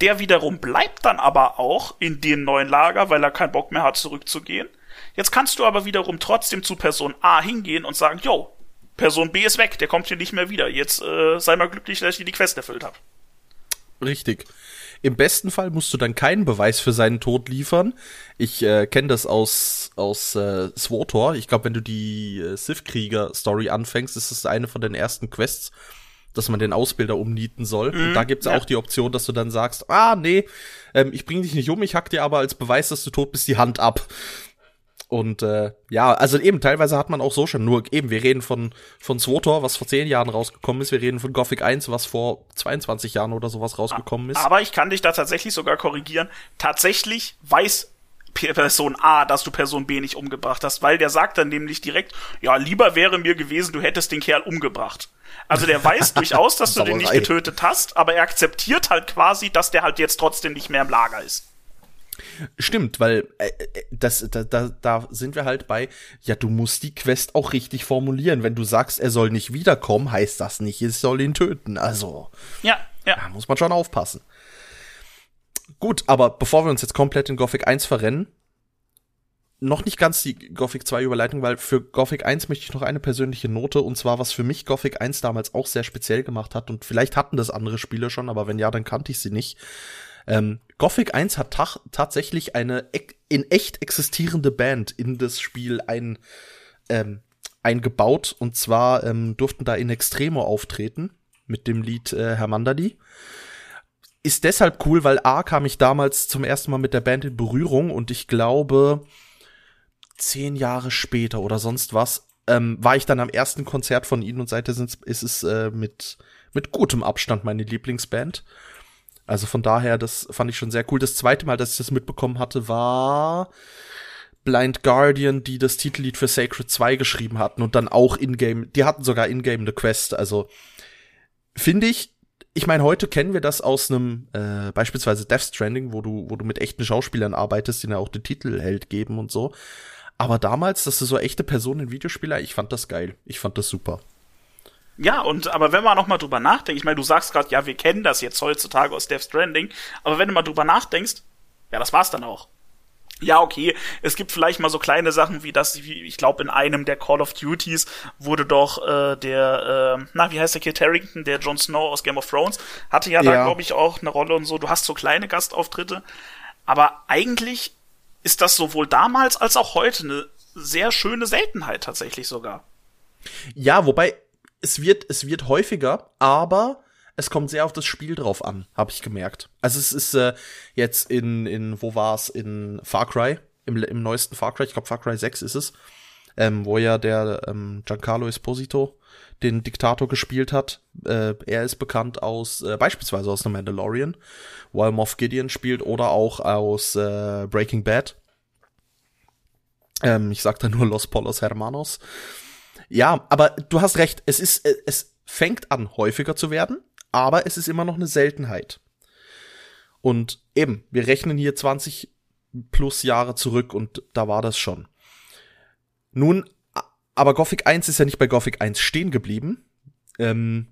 Der wiederum bleibt dann aber auch in dem neuen Lager, weil er keinen Bock mehr hat, zurückzugehen. Jetzt kannst du aber wiederum trotzdem zu Person A hingehen und sagen, yo, Person B ist weg, der kommt hier nicht mehr wieder. Jetzt äh, sei mal glücklich, dass ich dir die Quest erfüllt habe. Richtig. Im besten Fall musst du dann keinen Beweis für seinen Tod liefern. Ich äh, kenne das aus aus äh, SWOTOR. Ich glaube, wenn du die äh, Sith-Krieger-Story anfängst, ist es eine von den ersten Quests, dass man den Ausbilder umnieten soll. Mhm, und da gibt's ja. auch die Option, dass du dann sagst, ah, nee, ähm, ich bring dich nicht um, ich hack dir aber als Beweis, dass du tot bist, die Hand ab. Und äh, ja, also eben, teilweise hat man auch so schon, nur eben, wir reden von, von SWOTOR, was vor zehn Jahren rausgekommen ist, wir reden von Gothic 1, was vor 22 Jahren oder sowas rausgekommen ist. Aber ich kann dich da tatsächlich sogar korrigieren. Tatsächlich weiß Person A, dass du Person B nicht umgebracht hast, weil der sagt dann nämlich direkt, ja, lieber wäre mir gewesen, du hättest den Kerl umgebracht. Also der weiß [LAUGHS] durchaus, dass du den nicht getötet hast, aber er akzeptiert halt quasi, dass der halt jetzt trotzdem nicht mehr im Lager ist. Stimmt, weil äh, äh, das, da, da, da sind wir halt bei, ja, du musst die Quest auch richtig formulieren. Wenn du sagst, er soll nicht wiederkommen, heißt das nicht, es soll ihn töten. Also, ja, ja. Da muss man schon aufpassen. Gut, aber bevor wir uns jetzt komplett in Gothic 1 verrennen, noch nicht ganz die Gothic 2 Überleitung, weil für Gothic 1 möchte ich noch eine persönliche Note und zwar, was für mich Gothic 1 damals auch sehr speziell gemacht hat und vielleicht hatten das andere Spiele schon, aber wenn ja, dann kannte ich sie nicht. Ähm, Gothic 1 hat ta tatsächlich eine in echt existierende Band in das Spiel ein, ähm, eingebaut. Und zwar ähm, durften da in Extremo auftreten mit dem Lied äh, Hermandadi. Ist deshalb cool, weil A kam ich damals zum ersten Mal mit der Band in Berührung und ich glaube, zehn Jahre später oder sonst was, ähm, war ich dann am ersten Konzert von ihnen und seitdem ist es äh, mit, mit gutem Abstand meine Lieblingsband. Also von daher, das fand ich schon sehr cool. Das zweite Mal, dass ich das mitbekommen hatte, war Blind Guardian, die das Titellied für Sacred 2 geschrieben hatten und dann auch in-game, die hatten sogar in-game eine Quest. Also finde ich, ich meine, heute kennen wir das aus einem äh, beispielsweise Death Stranding, wo du, wo du mit echten Schauspielern arbeitest, die ja auch den Titelheld geben und so. Aber damals, dass du so echte Personen in Videospieler, ich fand das geil. Ich fand das super. Ja, und aber wenn man noch mal drüber nachdenkt, ich meine, du sagst gerade, ja, wir kennen das jetzt heutzutage aus Death Stranding, aber wenn du mal drüber nachdenkst, ja, das war's dann auch. Ja, okay, es gibt vielleicht mal so kleine Sachen wie das, wie, ich glaube, in einem der Call of Duties wurde doch äh, der, äh, na, wie heißt der Kid Harrington, der Jon Snow aus Game of Thrones, hatte ja, ja. da, glaube ich, auch eine Rolle und so. Du hast so kleine Gastauftritte, aber eigentlich ist das sowohl damals als auch heute eine sehr schöne Seltenheit tatsächlich sogar. Ja, wobei es wird, es wird häufiger, aber es kommt sehr auf das Spiel drauf an, habe ich gemerkt. Also es ist äh, jetzt in, in wo war's in Far Cry, im, im neuesten Far Cry, ich glaube Far Cry 6 ist es, ähm, wo ja der ähm, Giancarlo Esposito den Diktator gespielt hat. Äh, er ist bekannt aus äh, beispielsweise aus The Mandalorian, wo er Moff Gideon spielt oder auch aus äh, Breaking Bad. Ähm, ich sag da nur Los Polos Hermanos. Ja, aber du hast recht, es ist, äh, es fängt an häufiger zu werden, aber es ist immer noch eine Seltenheit. Und eben, wir rechnen hier 20 plus Jahre zurück und da war das schon. Nun, aber Gothic 1 ist ja nicht bei Gothic 1 stehen geblieben. Ähm,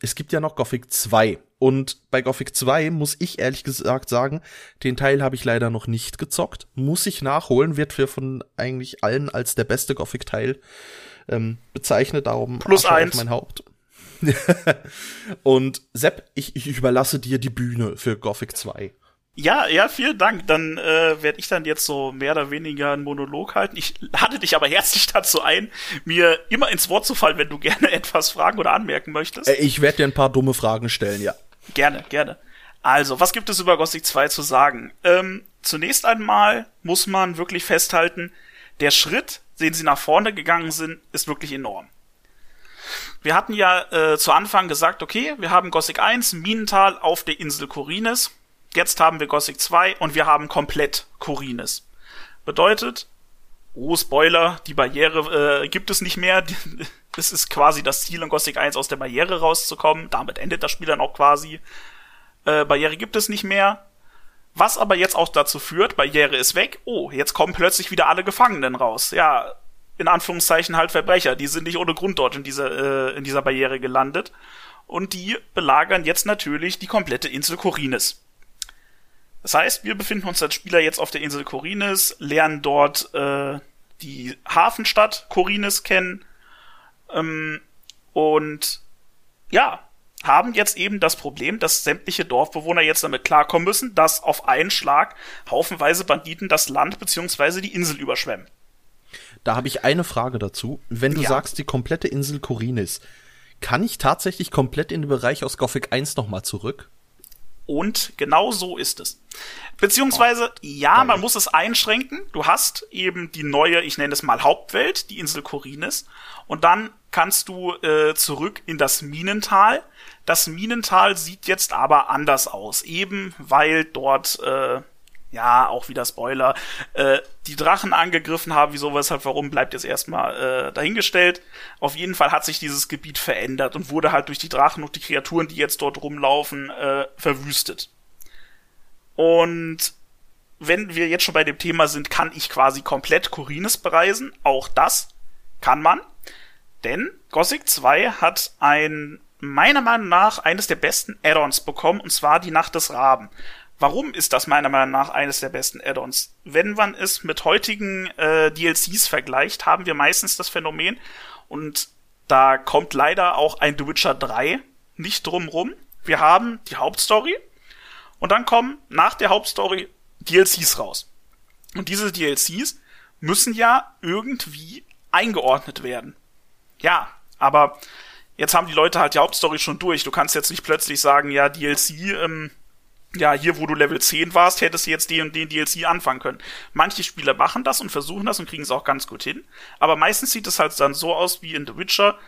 es gibt ja noch Gothic 2. Und bei Gothic 2 muss ich ehrlich gesagt sagen, den Teil habe ich leider noch nicht gezockt. Muss ich nachholen, wird für von eigentlich allen als der beste Gothic-Teil ähm, bezeichnet. Darum Plus eins. mein Haupt. [LAUGHS] und Sepp, ich, ich überlasse dir die Bühne für Gothic 2. Ja, ja, vielen Dank. Dann äh, werde ich dann jetzt so mehr oder weniger einen Monolog halten. Ich lade dich aber herzlich dazu ein, mir immer ins Wort zu fallen, wenn du [LAUGHS] gerne etwas fragen oder anmerken möchtest. Äh, ich werde dir ein paar dumme Fragen stellen, ja. Gerne, gerne. Also, was gibt es über Gothic 2 zu sagen? Ähm, zunächst einmal muss man wirklich festhalten, der Schritt, den sie nach vorne gegangen sind, ist wirklich enorm. Wir hatten ja äh, zu Anfang gesagt, okay, wir haben Gothic 1, Minental auf der Insel Korines Jetzt haben wir Gothic 2 und wir haben komplett Corines. Bedeutet, oh Spoiler, die Barriere äh, gibt es nicht mehr. [LAUGHS] Es ist quasi das Ziel in Gothic 1 aus der Barriere rauszukommen. Damit endet das Spiel dann auch quasi. Äh, Barriere gibt es nicht mehr. Was aber jetzt auch dazu führt, Barriere ist weg. Oh, jetzt kommen plötzlich wieder alle Gefangenen raus. Ja, in Anführungszeichen halt Verbrecher. Die sind nicht ohne Grund dort in dieser, äh, in dieser Barriere gelandet. Und die belagern jetzt natürlich die komplette Insel Korines. Das heißt, wir befinden uns als Spieler jetzt auf der Insel Korines, lernen dort äh, die Hafenstadt Korines kennen ähm, und ja, haben jetzt eben das Problem, dass sämtliche Dorfbewohner jetzt damit klarkommen müssen, dass auf einen Schlag haufenweise Banditen das Land bzw. die Insel überschwemmen. Da habe ich eine Frage dazu. Wenn du ja. sagst, die komplette Insel Korines, kann ich tatsächlich komplett in den Bereich aus Gothic 1 nochmal zurück? Und genau so ist es. Beziehungsweise, oh, ja, geil. man muss es einschränken. Du hast eben die neue, ich nenne es mal Hauptwelt, die Insel Korines. Und dann kannst du äh, zurück in das Minental. Das Minental sieht jetzt aber anders aus, eben weil dort äh, ja, auch wieder Spoiler, äh, die Drachen angegriffen haben, wieso, weshalb, warum, bleibt jetzt erstmal äh, dahingestellt. Auf jeden Fall hat sich dieses Gebiet verändert und wurde halt durch die Drachen und die Kreaturen, die jetzt dort rumlaufen, äh, verwüstet. Und wenn wir jetzt schon bei dem Thema sind, kann ich quasi komplett Korines bereisen. Auch das kann man. Denn Gothic 2 hat ein, meiner Meinung nach, eines der besten Add-ons bekommen, und zwar die Nacht des Raben. Warum ist das meiner Meinung nach eines der besten Add-ons? Wenn man es mit heutigen äh, DLCs vergleicht, haben wir meistens das Phänomen, und da kommt leider auch ein The Witcher 3 nicht drum rum. Wir haben die Hauptstory und dann kommen nach der Hauptstory DLCs raus. Und diese DLCs müssen ja irgendwie eingeordnet werden. Ja, aber jetzt haben die Leute halt die Hauptstory schon durch. Du kannst jetzt nicht plötzlich sagen, ja, DLC, ähm, ja, hier, wo du Level 10 warst, hättest du jetzt den und den DLC anfangen können. Manche Spieler machen das und versuchen das und kriegen es auch ganz gut hin. Aber meistens sieht es halt dann so aus wie in The Witcher.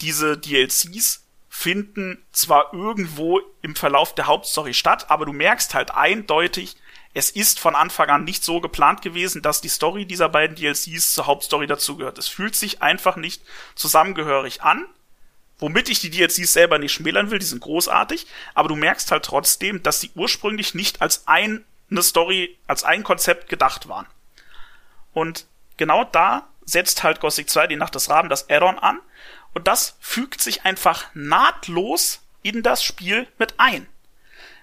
Diese DLCs finden zwar irgendwo im Verlauf der Hauptstory statt, aber du merkst halt eindeutig, es ist von Anfang an nicht so geplant gewesen, dass die Story dieser beiden DLCs zur Hauptstory dazugehört. Es fühlt sich einfach nicht zusammengehörig an Womit ich die DLCs selber nicht schmälern will, die sind großartig, aber du merkst halt trotzdem, dass sie ursprünglich nicht als eine Story, als ein Konzept gedacht waren. Und genau da setzt halt Gothic 2 die Nacht des Raben das Add-on an und das fügt sich einfach nahtlos in das Spiel mit ein.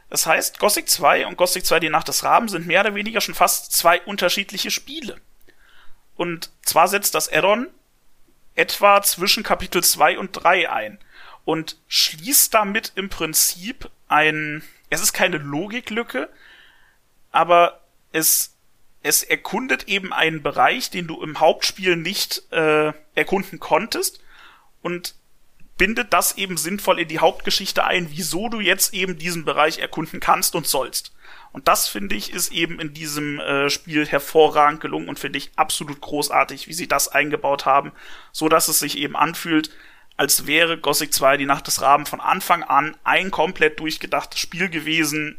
Das heißt, Gothic 2 und Gothic 2 die Nacht des Raben sind mehr oder weniger schon fast zwei unterschiedliche Spiele. Und zwar setzt das Add-on etwa zwischen Kapitel 2 und 3 ein und schließt damit im Prinzip ein, es ist keine Logiklücke, aber es es erkundet eben einen Bereich, den du im Hauptspiel nicht äh, erkunden konntest und bindet das eben sinnvoll in die Hauptgeschichte ein, wieso du jetzt eben diesen Bereich erkunden kannst und sollst. Und das finde ich ist eben in diesem äh, Spiel hervorragend gelungen und finde ich absolut großartig, wie sie das eingebaut haben, so dass es sich eben anfühlt, als wäre Gothic 2 die Nacht des Raben von Anfang an ein komplett durchgedachtes Spiel gewesen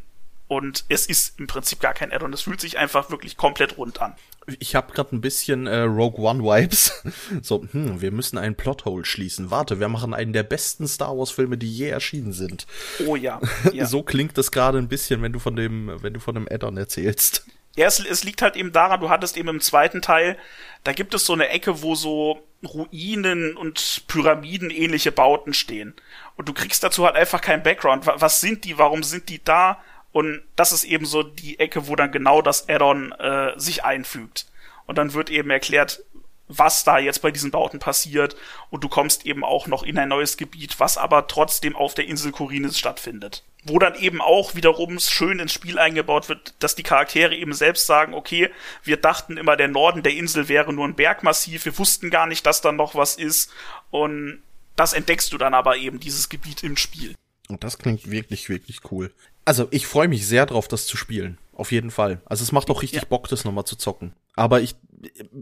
und es ist im Prinzip gar kein Add-on. Es fühlt sich einfach wirklich komplett rund an. Ich habe gerade ein bisschen äh, Rogue One Vibes. [LAUGHS] so, hm, wir müssen einen Plothole schließen. Warte, wir machen einen der besten Star Wars Filme, die je erschienen sind. Oh ja. [LAUGHS] ja. so klingt das gerade ein bisschen, wenn du von dem, wenn du von dem Addon erzählst. Ja, es, es liegt halt eben daran, du hattest eben im zweiten Teil, da gibt es so eine Ecke, wo so Ruinen und Pyramiden ähnliche Bauten stehen. Und du kriegst dazu halt einfach keinen Background. Was sind die? Warum sind die da? Und das ist eben so die Ecke, wo dann genau das Addon äh, sich einfügt. Und dann wird eben erklärt, was da jetzt bei diesen Bauten passiert. Und du kommst eben auch noch in ein neues Gebiet, was aber trotzdem auf der Insel Korinis stattfindet. Wo dann eben auch wiederum schön ins Spiel eingebaut wird, dass die Charaktere eben selbst sagen, okay, wir dachten immer, der Norden der Insel wäre nur ein Bergmassiv, wir wussten gar nicht, dass da noch was ist. Und das entdeckst du dann aber eben, dieses Gebiet im Spiel. Und das klingt wirklich, wirklich cool. Also ich freue mich sehr drauf, das zu spielen. Auf jeden Fall. Also es macht auch richtig ja. Bock, das nochmal zu zocken. Aber ich,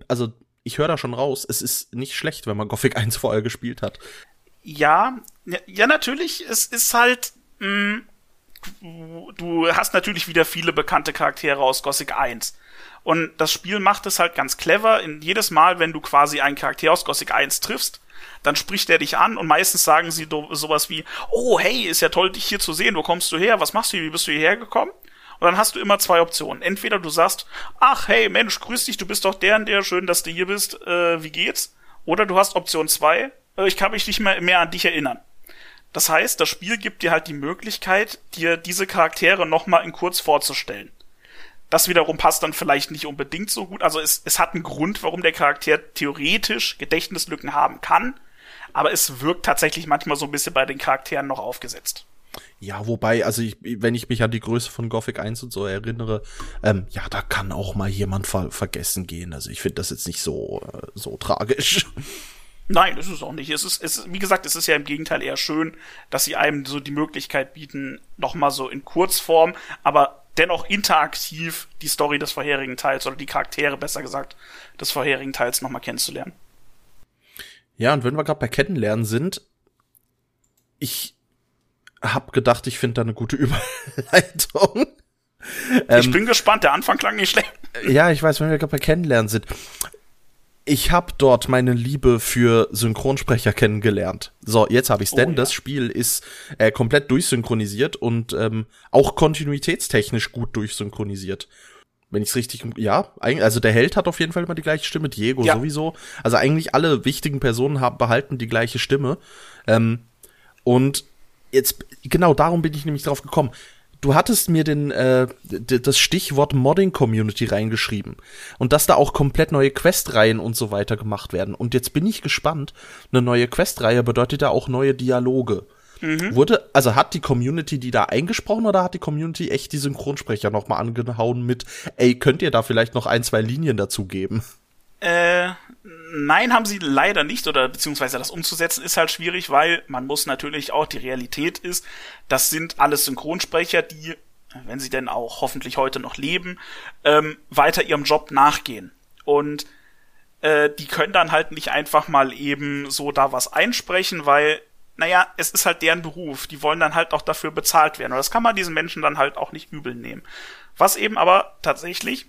also ich höre da schon raus, es ist nicht schlecht, wenn man Gothic 1 vorher gespielt hat. Ja, ja, natürlich. Es ist halt, mh, mm, du hast natürlich wieder viele bekannte Charaktere aus Gothic 1. Und das Spiel macht es halt ganz clever. In jedes Mal, wenn du quasi einen Charakter aus Gothic 1 triffst, dann spricht er dich an und meistens sagen sie sowas wie, oh hey, ist ja toll, dich hier zu sehen, wo kommst du her, was machst du hier, wie bist du hierher gekommen? Und dann hast du immer zwei Optionen. Entweder du sagst, ach hey Mensch, grüß dich, du bist doch der und der, schön, dass du hier bist, äh, wie geht's? Oder du hast Option zwei, äh, ich kann mich nicht mehr, mehr an dich erinnern. Das heißt, das Spiel gibt dir halt die Möglichkeit, dir diese Charaktere nochmal in kurz vorzustellen. Das wiederum passt dann vielleicht nicht unbedingt so gut. Also es, es hat einen Grund, warum der Charakter theoretisch Gedächtnislücken haben kann aber es wirkt tatsächlich manchmal so ein bisschen bei den Charakteren noch aufgesetzt. Ja, wobei, also ich, wenn ich mich an die Größe von Gothic 1 und so erinnere, ähm, ja, da kann auch mal jemand ver vergessen gehen. Also ich finde das jetzt nicht so, äh, so tragisch. Nein, das ist auch nicht. Es ist, es ist, wie gesagt, es ist ja im Gegenteil eher schön, dass sie einem so die Möglichkeit bieten, nochmal so in Kurzform, aber dennoch interaktiv die Story des vorherigen Teils oder die Charaktere, besser gesagt, des vorherigen Teils nochmal kennenzulernen. Ja, und wenn wir gerade bei Kennenlernen sind, ich hab gedacht, ich finde da eine gute [LAUGHS] Überleitung. ich ähm, bin gespannt, der Anfang klang nicht schlecht. Ja, ich weiß, wenn wir gerade bei Kennenlernen sind. Ich habe dort meine Liebe für Synchronsprecher kennengelernt. So, jetzt habe ich's, denn oh, ja. das Spiel ist äh, komplett durchsynchronisiert und ähm, auch kontinuitätstechnisch gut durchsynchronisiert. Wenn ich es richtig, ja, also der Held hat auf jeden Fall immer die gleiche Stimme, Diego ja. sowieso. Also eigentlich alle wichtigen Personen haben behalten die gleiche Stimme. Ähm, und jetzt, genau darum bin ich nämlich drauf gekommen. Du hattest mir den, äh, das Stichwort Modding Community reingeschrieben und dass da auch komplett neue Questreihen und so weiter gemacht werden. Und jetzt bin ich gespannt. Eine neue Questreihe bedeutet ja auch neue Dialoge. Mhm. Wurde, also hat die Community die da eingesprochen oder hat die Community echt die Synchronsprecher nochmal angehauen mit, ey, könnt ihr da vielleicht noch ein, zwei Linien dazu geben? Äh, nein, haben sie leider nicht, oder beziehungsweise das umzusetzen ist halt schwierig, weil man muss natürlich auch, die Realität ist, das sind alles Synchronsprecher, die, wenn sie denn auch hoffentlich heute noch leben, ähm, weiter ihrem Job nachgehen. Und äh, die können dann halt nicht einfach mal eben so da was einsprechen, weil naja, es ist halt deren Beruf. Die wollen dann halt auch dafür bezahlt werden. Und das kann man diesen Menschen dann halt auch nicht übel nehmen. Was eben aber tatsächlich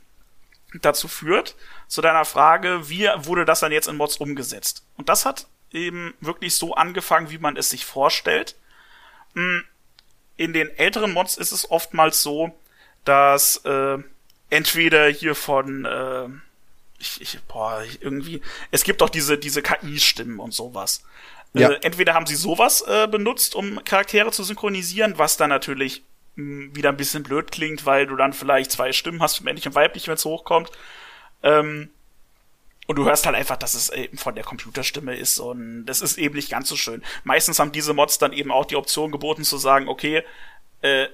dazu führt, zu deiner Frage, wie wurde das dann jetzt in Mods umgesetzt? Und das hat eben wirklich so angefangen, wie man es sich vorstellt. Hm, in den älteren Mods ist es oftmals so, dass äh, entweder hier von äh, ich, ich, boah, irgendwie, es gibt auch diese, diese KI-Stimmen und sowas. Ja. Äh, entweder haben sie sowas äh, benutzt, um Charaktere zu synchronisieren, was dann natürlich wieder ein bisschen blöd klingt, weil du dann vielleicht zwei Stimmen hast, männlich und weiblich, wenn es hochkommt. Ähm, und du hörst halt einfach, dass es eben von der Computerstimme ist und das ist eben nicht ganz so schön. Meistens haben diese Mods dann eben auch die Option geboten zu sagen, okay, äh,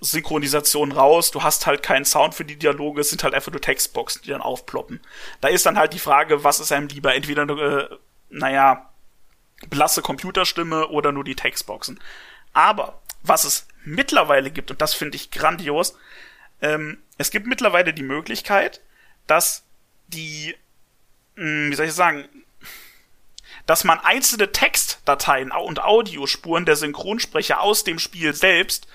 Synchronisation raus, du hast halt keinen Sound für die Dialoge, es sind halt einfach nur Textboxen, die dann aufploppen. Da ist dann halt die Frage, was ist einem lieber, entweder äh, naja, blasse Computerstimme oder nur die Textboxen. Aber was es mittlerweile gibt, und das finde ich grandios, ähm, es gibt mittlerweile die Möglichkeit, dass die, mh, hm, wie soll ich sagen, dass man einzelne Textdateien und Audiospuren der Synchronsprecher aus dem Spiel selbst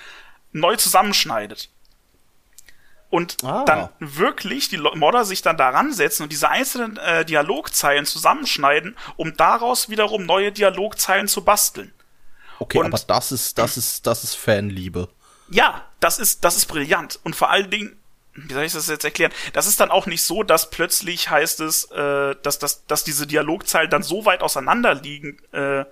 neu zusammenschneidet. Und ah. dann wirklich die Modder sich dann daran setzen und diese einzelnen äh, Dialogzeilen zusammenschneiden, um daraus wiederum neue Dialogzeilen zu basteln. Okay, und, aber das ist, das ist, das ist Fanliebe. Ja, das ist, das ist brillant. Und vor allen Dingen, wie soll ich das jetzt erklären? Das ist dann auch nicht so, dass plötzlich heißt es, äh, dass, dass, dass diese Dialogzeilen dann so weit auseinander liegen, äh,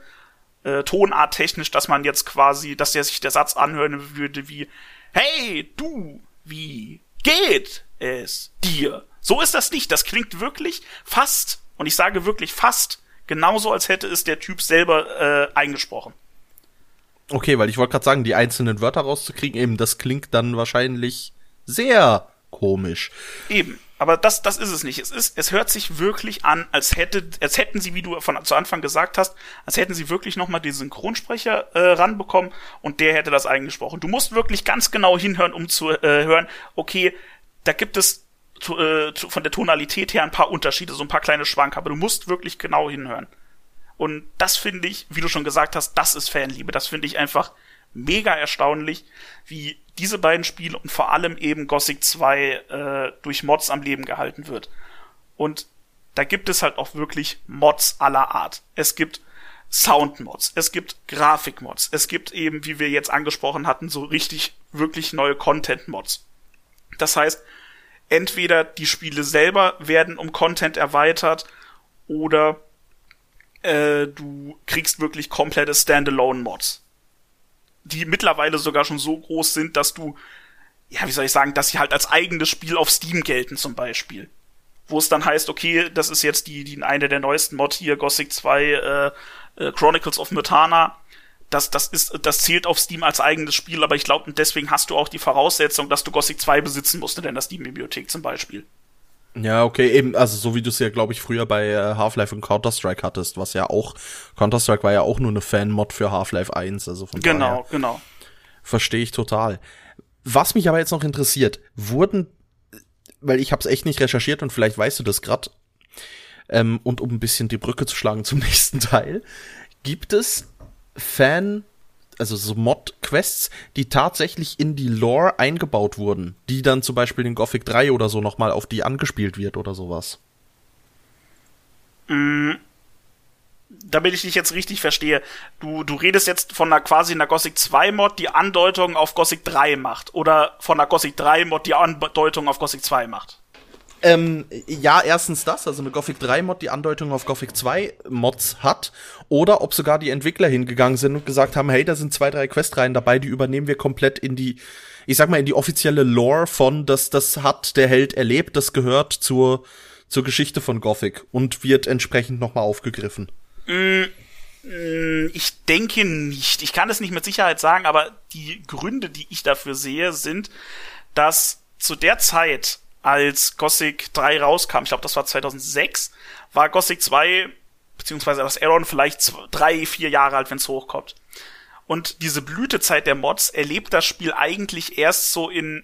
äh, tonarttechnisch, dass man jetzt quasi, dass der sich der Satz anhören würde wie, hey, du, wie geht es dir? So ist das nicht. Das klingt wirklich fast, und ich sage wirklich fast, genauso, als hätte es der Typ selber äh, eingesprochen. Okay, weil ich wollte gerade sagen, die einzelnen Wörter rauszukriegen, eben, das klingt dann wahrscheinlich sehr komisch. Eben. Aber das, das ist es nicht. Es ist, es hört sich wirklich an, als hätte, als hätten sie, wie du von zu Anfang gesagt hast, als hätten sie wirklich nochmal den Synchronsprecher äh, ranbekommen und der hätte das eingesprochen. Du musst wirklich ganz genau hinhören, um zu äh, hören, okay, da gibt es zu, äh, zu, von der Tonalität her ein paar Unterschiede, so ein paar kleine Schwank, aber du musst wirklich genau hinhören. Und das finde ich, wie du schon gesagt hast, das ist Fanliebe. Das finde ich einfach mega erstaunlich, wie diese beiden Spiele und vor allem eben Gothic 2 äh, durch Mods am Leben gehalten wird. Und da gibt es halt auch wirklich Mods aller Art. Es gibt Soundmods, es gibt Grafikmods, es gibt eben, wie wir jetzt angesprochen hatten, so richtig, wirklich neue Content-Mods. Das heißt, entweder die Spiele selber werden um Content erweitert oder äh, du kriegst wirklich komplette Standalone-Mods die mittlerweile sogar schon so groß sind, dass du, ja, wie soll ich sagen, dass sie halt als eigenes Spiel auf Steam gelten zum Beispiel. Wo es dann heißt, okay, das ist jetzt die, die eine der neuesten Mod hier, Gothic 2 äh, äh, Chronicles of Mutana. Das, das ist, das zählt auf Steam als eigenes Spiel, aber ich glaube, deswegen hast du auch die Voraussetzung, dass du Gothic 2 besitzen musst in der Steam-Bibliothek zum Beispiel. Ja, okay, eben, also so wie du es ja, glaube ich, früher bei äh, Half-Life und Counter-Strike hattest, was ja auch, Counter-Strike war ja auch nur eine Fan-Mod für Half-Life 1, also von Genau, daher genau. Verstehe ich total. Was mich aber jetzt noch interessiert, wurden, weil ich habe es echt nicht recherchiert und vielleicht weißt du das grad, ähm, und um ein bisschen die Brücke zu schlagen zum [LAUGHS] nächsten Teil, gibt es Fan also so Mod-Quests, die tatsächlich in die Lore eingebaut wurden, die dann zum Beispiel in Gothic 3 oder so nochmal auf die angespielt wird oder sowas. Mm, damit ich dich jetzt richtig verstehe, du, du redest jetzt von einer quasi einer Gothic 2 Mod, die Andeutung auf Gothic 3 macht, oder von einer Gothic 3 Mod, die Andeutung auf Gothic 2 macht. Ähm, ja, erstens das, also eine Gothic 3 Mod, die Andeutung auf Gothic 2 Mods hat, oder ob sogar die Entwickler hingegangen sind und gesagt haben, hey, da sind zwei, drei Questreihen dabei, die übernehmen wir komplett in die, ich sag mal, in die offizielle Lore von, dass das hat der Held erlebt, das gehört zur, zur Geschichte von Gothic und wird entsprechend nochmal aufgegriffen. Mm, ich denke nicht. Ich kann es nicht mit Sicherheit sagen, aber die Gründe, die ich dafür sehe, sind, dass zu der Zeit, als Gothic 3 rauskam, ich glaube, das war 2006, war Gothic 2, beziehungsweise das Aeron vielleicht zwei, drei, vier Jahre alt, wenn es hochkommt. Und diese Blütezeit der Mods erlebt das Spiel eigentlich erst so in,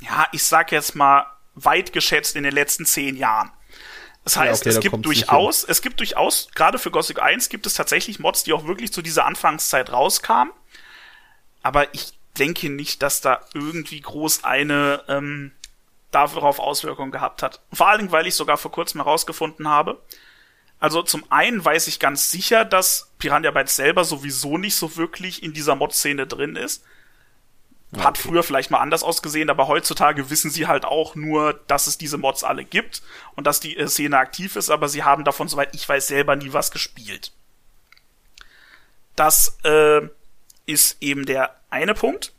ja, ich sag jetzt mal, weit geschätzt in den letzten zehn Jahren. Das heißt, ja, okay, es gibt durchaus, es gibt durchaus, gerade für Gothic 1 gibt es tatsächlich Mods, die auch wirklich zu dieser Anfangszeit rauskamen. Aber ich denke nicht, dass da irgendwie groß eine ähm, darauf Auswirkungen gehabt hat. Vor allen Dingen, weil ich sogar vor kurzem herausgefunden habe. Also zum einen weiß ich ganz sicher, dass Piranha Bytes selber sowieso nicht so wirklich in dieser Mod-Szene drin ist. Hat okay. früher vielleicht mal anders ausgesehen, aber heutzutage wissen sie halt auch nur, dass es diese Mods alle gibt und dass die äh, Szene aktiv ist, aber sie haben davon, soweit ich weiß, selber nie was gespielt. Das äh, ist eben der eine Punkt.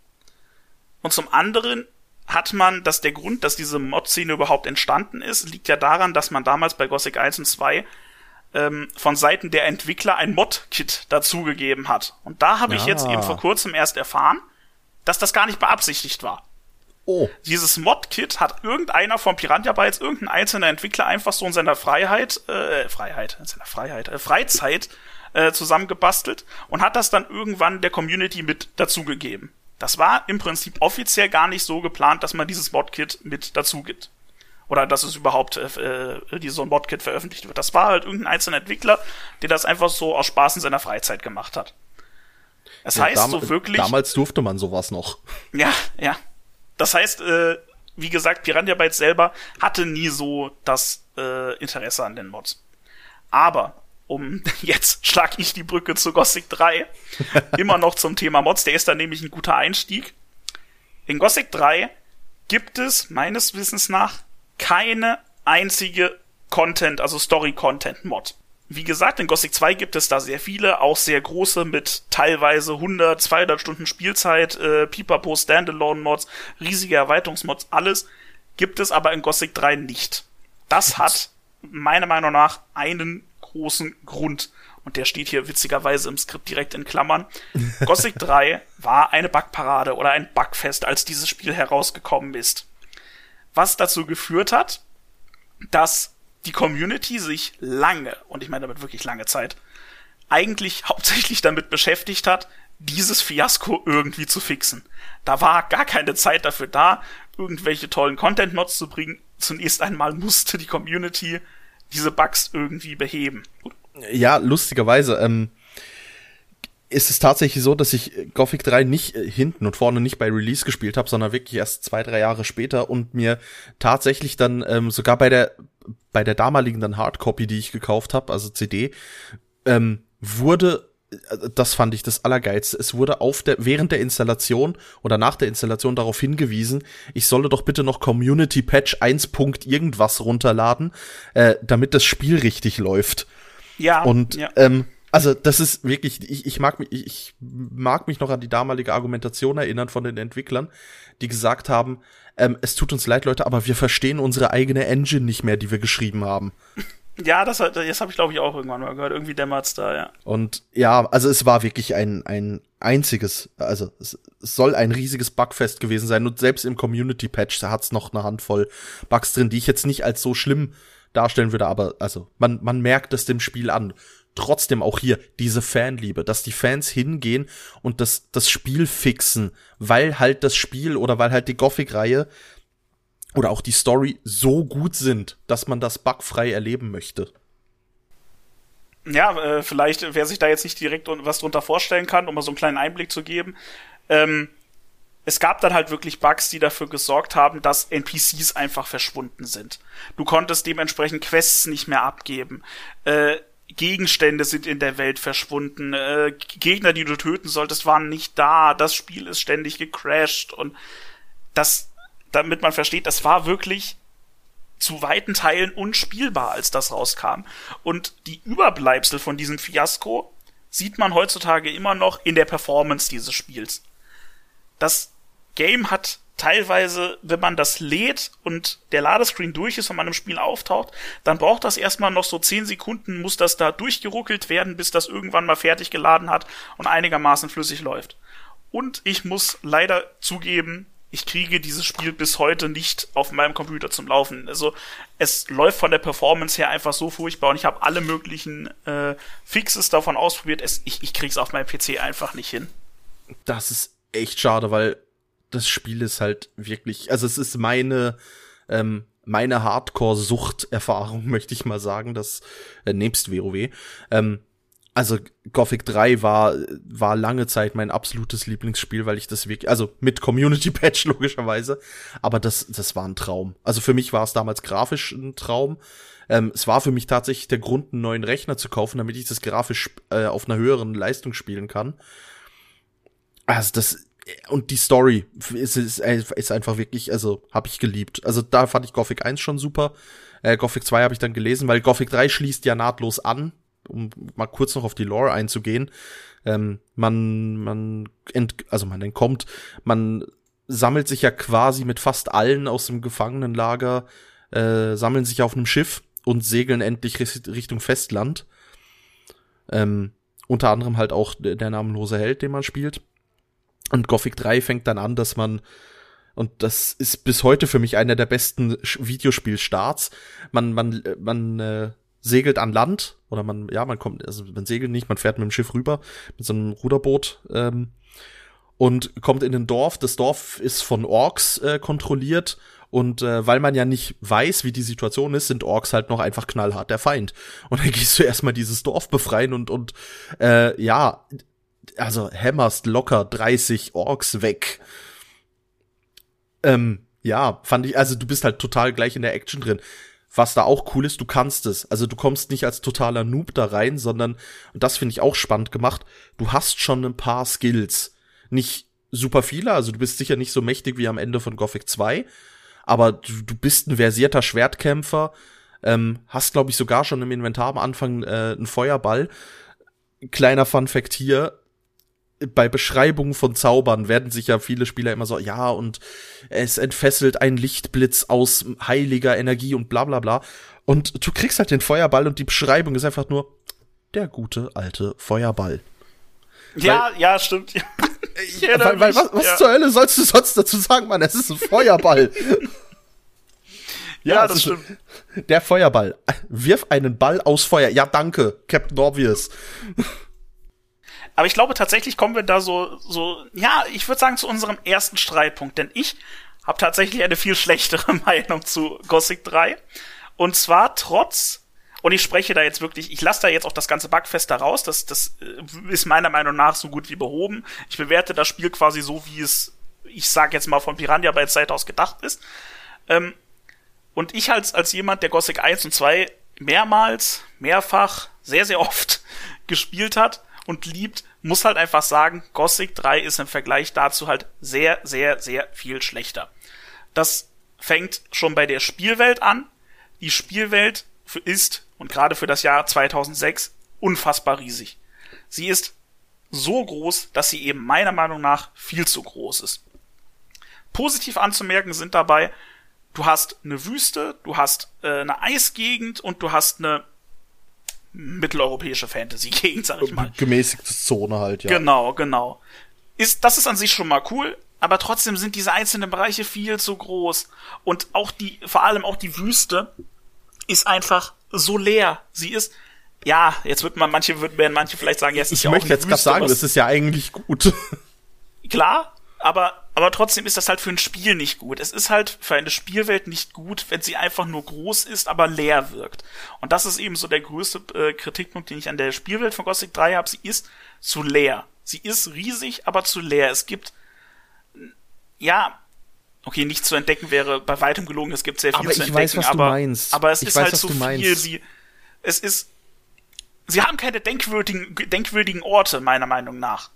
Und zum anderen hat man, dass der Grund, dass diese Mod-Szene überhaupt entstanden ist, liegt ja daran, dass man damals bei Gothic 1 und 2 ähm, von Seiten der Entwickler ein Mod-Kit dazugegeben hat. Und da habe ich jetzt eben vor kurzem erst erfahren, dass das gar nicht beabsichtigt war. Oh. Dieses Mod-Kit hat irgendeiner von Piranha Bytes, irgendein einzelner Entwickler einfach so in seiner Freiheit, äh, Freiheit, in seiner Freiheit, äh, Freizeit äh, zusammengebastelt und hat das dann irgendwann der Community mit dazugegeben. Das war im Prinzip offiziell gar nicht so geplant, dass man dieses Mod-Kit mit dazu gibt. Oder dass es überhaupt äh, äh so ein Mod-Kit veröffentlicht wird. Das war halt irgendein einzelner Entwickler, der das einfach so aus Spaß in seiner Freizeit gemacht hat. Das ja, heißt so wirklich. Damals durfte man sowas noch. [LAUGHS] Ja, ja. Das heißt, äh, wie gesagt, Piranha Bytes selber hatte nie so das äh, Interesse an den Mods. Aber um [LAUGHS] jetzt schlag ich die Brücke zu Gothic 3, [LAUGHS] immer noch zum Thema Mods, der ist dann nämlich ein guter Einstieg. In Gothic 3 gibt es meines Wissens nach keine einzige Content, also Story-Content-Mod. Wie gesagt, in Gothic 2 gibt es da sehr viele, auch sehr große mit teilweise 100, 200 Stunden Spielzeit, äh, Pipapo, Standalone-Mods, riesige Erweiterungsmods, alles gibt es aber in Gothic 3 nicht. Das hat meiner Meinung nach einen großen Grund. Und der steht hier witzigerweise im Skript direkt in Klammern. [LAUGHS] Gothic 3 war eine Bugparade oder ein Bugfest, als dieses Spiel herausgekommen ist. Was dazu geführt hat, dass die Community sich lange, und ich meine damit wirklich lange Zeit, eigentlich [LAUGHS] hauptsächlich damit beschäftigt hat, dieses Fiasko irgendwie zu fixen. Da war gar keine Zeit dafür da, irgendwelche tollen Content-Mods zu bringen. Zunächst einmal musste die Community diese Bugs irgendwie beheben. Ja, lustigerweise, ähm, ist es tatsächlich so, dass ich Gothic 3 nicht äh, hinten und vorne nicht bei Release gespielt habe, sondern wirklich erst zwei, drei Jahre später und mir tatsächlich dann ähm, sogar bei der bei der damaligen dann Hardcopy, die ich gekauft habe, also CD, ähm, wurde das fand ich das Allergeilste. Es wurde auf der, während der Installation oder nach der Installation darauf hingewiesen, ich solle doch bitte noch Community Patch 1. irgendwas runterladen, äh, damit das Spiel richtig läuft. Ja. Und ja. Ähm, also das ist wirklich, ich, ich mag mich, ich mag mich noch an die damalige Argumentation erinnern von den Entwicklern, die gesagt haben, ähm, es tut uns leid, Leute, aber wir verstehen unsere eigene Engine nicht mehr, die wir geschrieben haben. Ja, das, das habe ich glaube ich auch irgendwann mal gehört. Irgendwie dämmert's da, ja. Und ja, also es war wirklich ein, ein einziges, also es, soll ein riesiges Bugfest gewesen sein. Und selbst im Community Patch hat's noch eine Handvoll Bugs drin, die ich jetzt nicht als so schlimm darstellen würde, aber also man, man merkt es dem Spiel an. Trotzdem auch hier diese Fanliebe, dass die Fans hingehen und das, das Spiel fixen, weil halt das Spiel oder weil halt die Gothic-Reihe oder auch die Story so gut sind, dass man das bugfrei erleben möchte. Ja, äh, vielleicht, wer sich da jetzt nicht direkt was drunter vorstellen kann, um mal so einen kleinen Einblick zu geben. Ähm, es gab dann halt wirklich Bugs, die dafür gesorgt haben, dass NPCs einfach verschwunden sind. Du konntest dementsprechend Quests nicht mehr abgeben. Äh, Gegenstände sind in der Welt verschwunden. Äh, Gegner, die du töten solltest, waren nicht da. Das Spiel ist ständig gecrashed und das damit man versteht, das war wirklich zu weiten Teilen unspielbar, als das rauskam. Und die Überbleibsel von diesem Fiasko sieht man heutzutage immer noch in der Performance dieses Spiels. Das Game hat teilweise, wenn man das lädt und der Ladescreen durch ist und man im Spiel auftaucht, dann braucht das erstmal noch so 10 Sekunden, muss das da durchgeruckelt werden, bis das irgendwann mal fertig geladen hat und einigermaßen flüssig läuft. Und ich muss leider zugeben, ich kriege dieses Spiel bis heute nicht auf meinem Computer zum Laufen. Also es läuft von der Performance her einfach so furchtbar und ich habe alle möglichen äh, Fixes davon ausprobiert. Es, ich, ich krieg's auf meinem PC einfach nicht hin. Das ist echt schade, weil das Spiel ist halt wirklich, also es ist meine ähm, meine Hardcore-Sucht-Erfahrung, [LAUGHS] möchte ich mal sagen, das äh, nebst WoW. Ähm, also Gothic 3 war, war lange Zeit mein absolutes Lieblingsspiel, weil ich das wirklich, also mit Community Patch [LAUGHS] logischerweise, aber das, das war ein Traum. Also für mich war es damals grafisch ein Traum. Ähm, es war für mich tatsächlich der Grund, einen neuen Rechner zu kaufen, damit ich das grafisch äh, auf einer höheren Leistung spielen kann. Also das, und die Story ist, ist, ist einfach wirklich, also habe ich geliebt. Also da fand ich Gothic 1 schon super. Äh, Gothic 2 habe ich dann gelesen, weil Gothic 3 schließt ja nahtlos an um mal kurz noch auf die Lore einzugehen, ähm, man, man, ent, also man entkommt, man sammelt sich ja quasi mit fast allen aus dem Gefangenenlager, äh, sammeln sich auf einem Schiff und segeln endlich Richtung Festland. Ähm, unter anderem halt auch der namenlose Held, den man spielt. Und Gothic 3 fängt dann an, dass man und das ist bis heute für mich einer der besten Videospielstarts. Man, man, man äh, segelt an Land oder man, ja, man kommt, also man segelt nicht, man fährt mit dem Schiff rüber, mit so einem Ruderboot ähm, und kommt in ein Dorf. Das Dorf ist von Orks äh, kontrolliert und äh, weil man ja nicht weiß, wie die Situation ist, sind Orks halt noch einfach knallhart der Feind. Und dann [LAUGHS] gehst du erstmal dieses Dorf befreien und, und äh, ja, also hämmerst locker 30 Orks weg. Ähm, ja, fand ich, also du bist halt total gleich in der Action drin. Was da auch cool ist, du kannst es. Also du kommst nicht als totaler Noob da rein, sondern, und das finde ich auch spannend gemacht, du hast schon ein paar Skills. Nicht super viele, also du bist sicher nicht so mächtig wie am Ende von Gothic 2, aber du, du bist ein versierter Schwertkämpfer, ähm, hast, glaube ich, sogar schon im Inventar am Anfang äh, einen Feuerball. Kleiner Fun Fact hier, bei Beschreibungen von Zaubern werden sich ja viele Spieler immer so, ja, und es entfesselt ein Lichtblitz aus heiliger Energie und bla bla bla. Und du kriegst halt den Feuerball und die Beschreibung ist einfach nur der gute alte Feuerball. Ja, weil, ja, stimmt. [LAUGHS] Ja, weil, weil, was, was ja. zur Hölle sollst du sonst dazu sagen, Mann? Es ist ein Feuerball. [LAUGHS] ja, ja, das stimmt. Der Feuerball. Wirf einen Ball aus Feuer. Ja, danke, Captain Obvious. Aber ich glaube tatsächlich kommen wir da so, so, ja, ich würde sagen zu unserem ersten Streitpunkt, denn ich habe tatsächlich eine viel schlechtere [LAUGHS] Meinung zu Gothic 3. Und zwar trotz, und ich spreche da jetzt wirklich, ich lasse da jetzt auch das ganze Bugfest da raus, das, das äh, ist meiner Meinung nach so gut wie behoben. Ich bewerte das Spiel quasi so, wie es, ich sag jetzt mal von Piranha bei Zeit aus gedacht ist. Ähm, und ich als, als jemand, der Gothic 1 und 2 mehrmals, mehrfach, sehr, sehr oft [LAUGHS] gespielt hat, und liebt, muss halt einfach sagen, Gothic 3 ist im Vergleich dazu halt sehr, sehr, sehr viel schlechter. Das fängt schon bei der Spielwelt an. Die Spielwelt ist, und gerade für das Jahr 2006, unfassbar riesig. Sie ist so groß, dass sie eben meiner Meinung nach viel zu groß ist. Positiv anzumerken sind dabei, du hast eine Wüste, du hast äh, eine Eisgegend und du hast eine mitteleuropäische Fantasy-Gegend, sag ich mal. Gemäßigte Zone halt, ja. Genau, genau. Ist, das ist an sich schon mal cool, aber trotzdem sind diese einzelnen Bereiche viel zu groß. Und auch die, vor allem auch die Wüste ist einfach so leer. Sie ist, ja, jetzt wird man, manche werden manche vielleicht sagen, ja, es ist ich ja möchte jetzt gerade sagen, das ist ja eigentlich gut. Klar, aber, aber trotzdem ist das halt für ein Spiel nicht gut. Es ist halt für eine Spielwelt nicht gut, wenn sie einfach nur groß ist, aber leer wirkt. Und das ist eben so der größte äh, Kritikpunkt, den ich an der Spielwelt von Gothic 3 habe. Sie ist zu leer. Sie ist riesig, aber zu leer. Es gibt, ja, okay, nicht zu entdecken wäre bei weitem gelogen. Es gibt sehr viel aber zu entdecken, weiß, was aber, du meinst. aber es ich ist weiß, halt zu viel. Sie, es ist, sie haben keine denkwürdigen, denkwürdigen Orte, meiner Meinung nach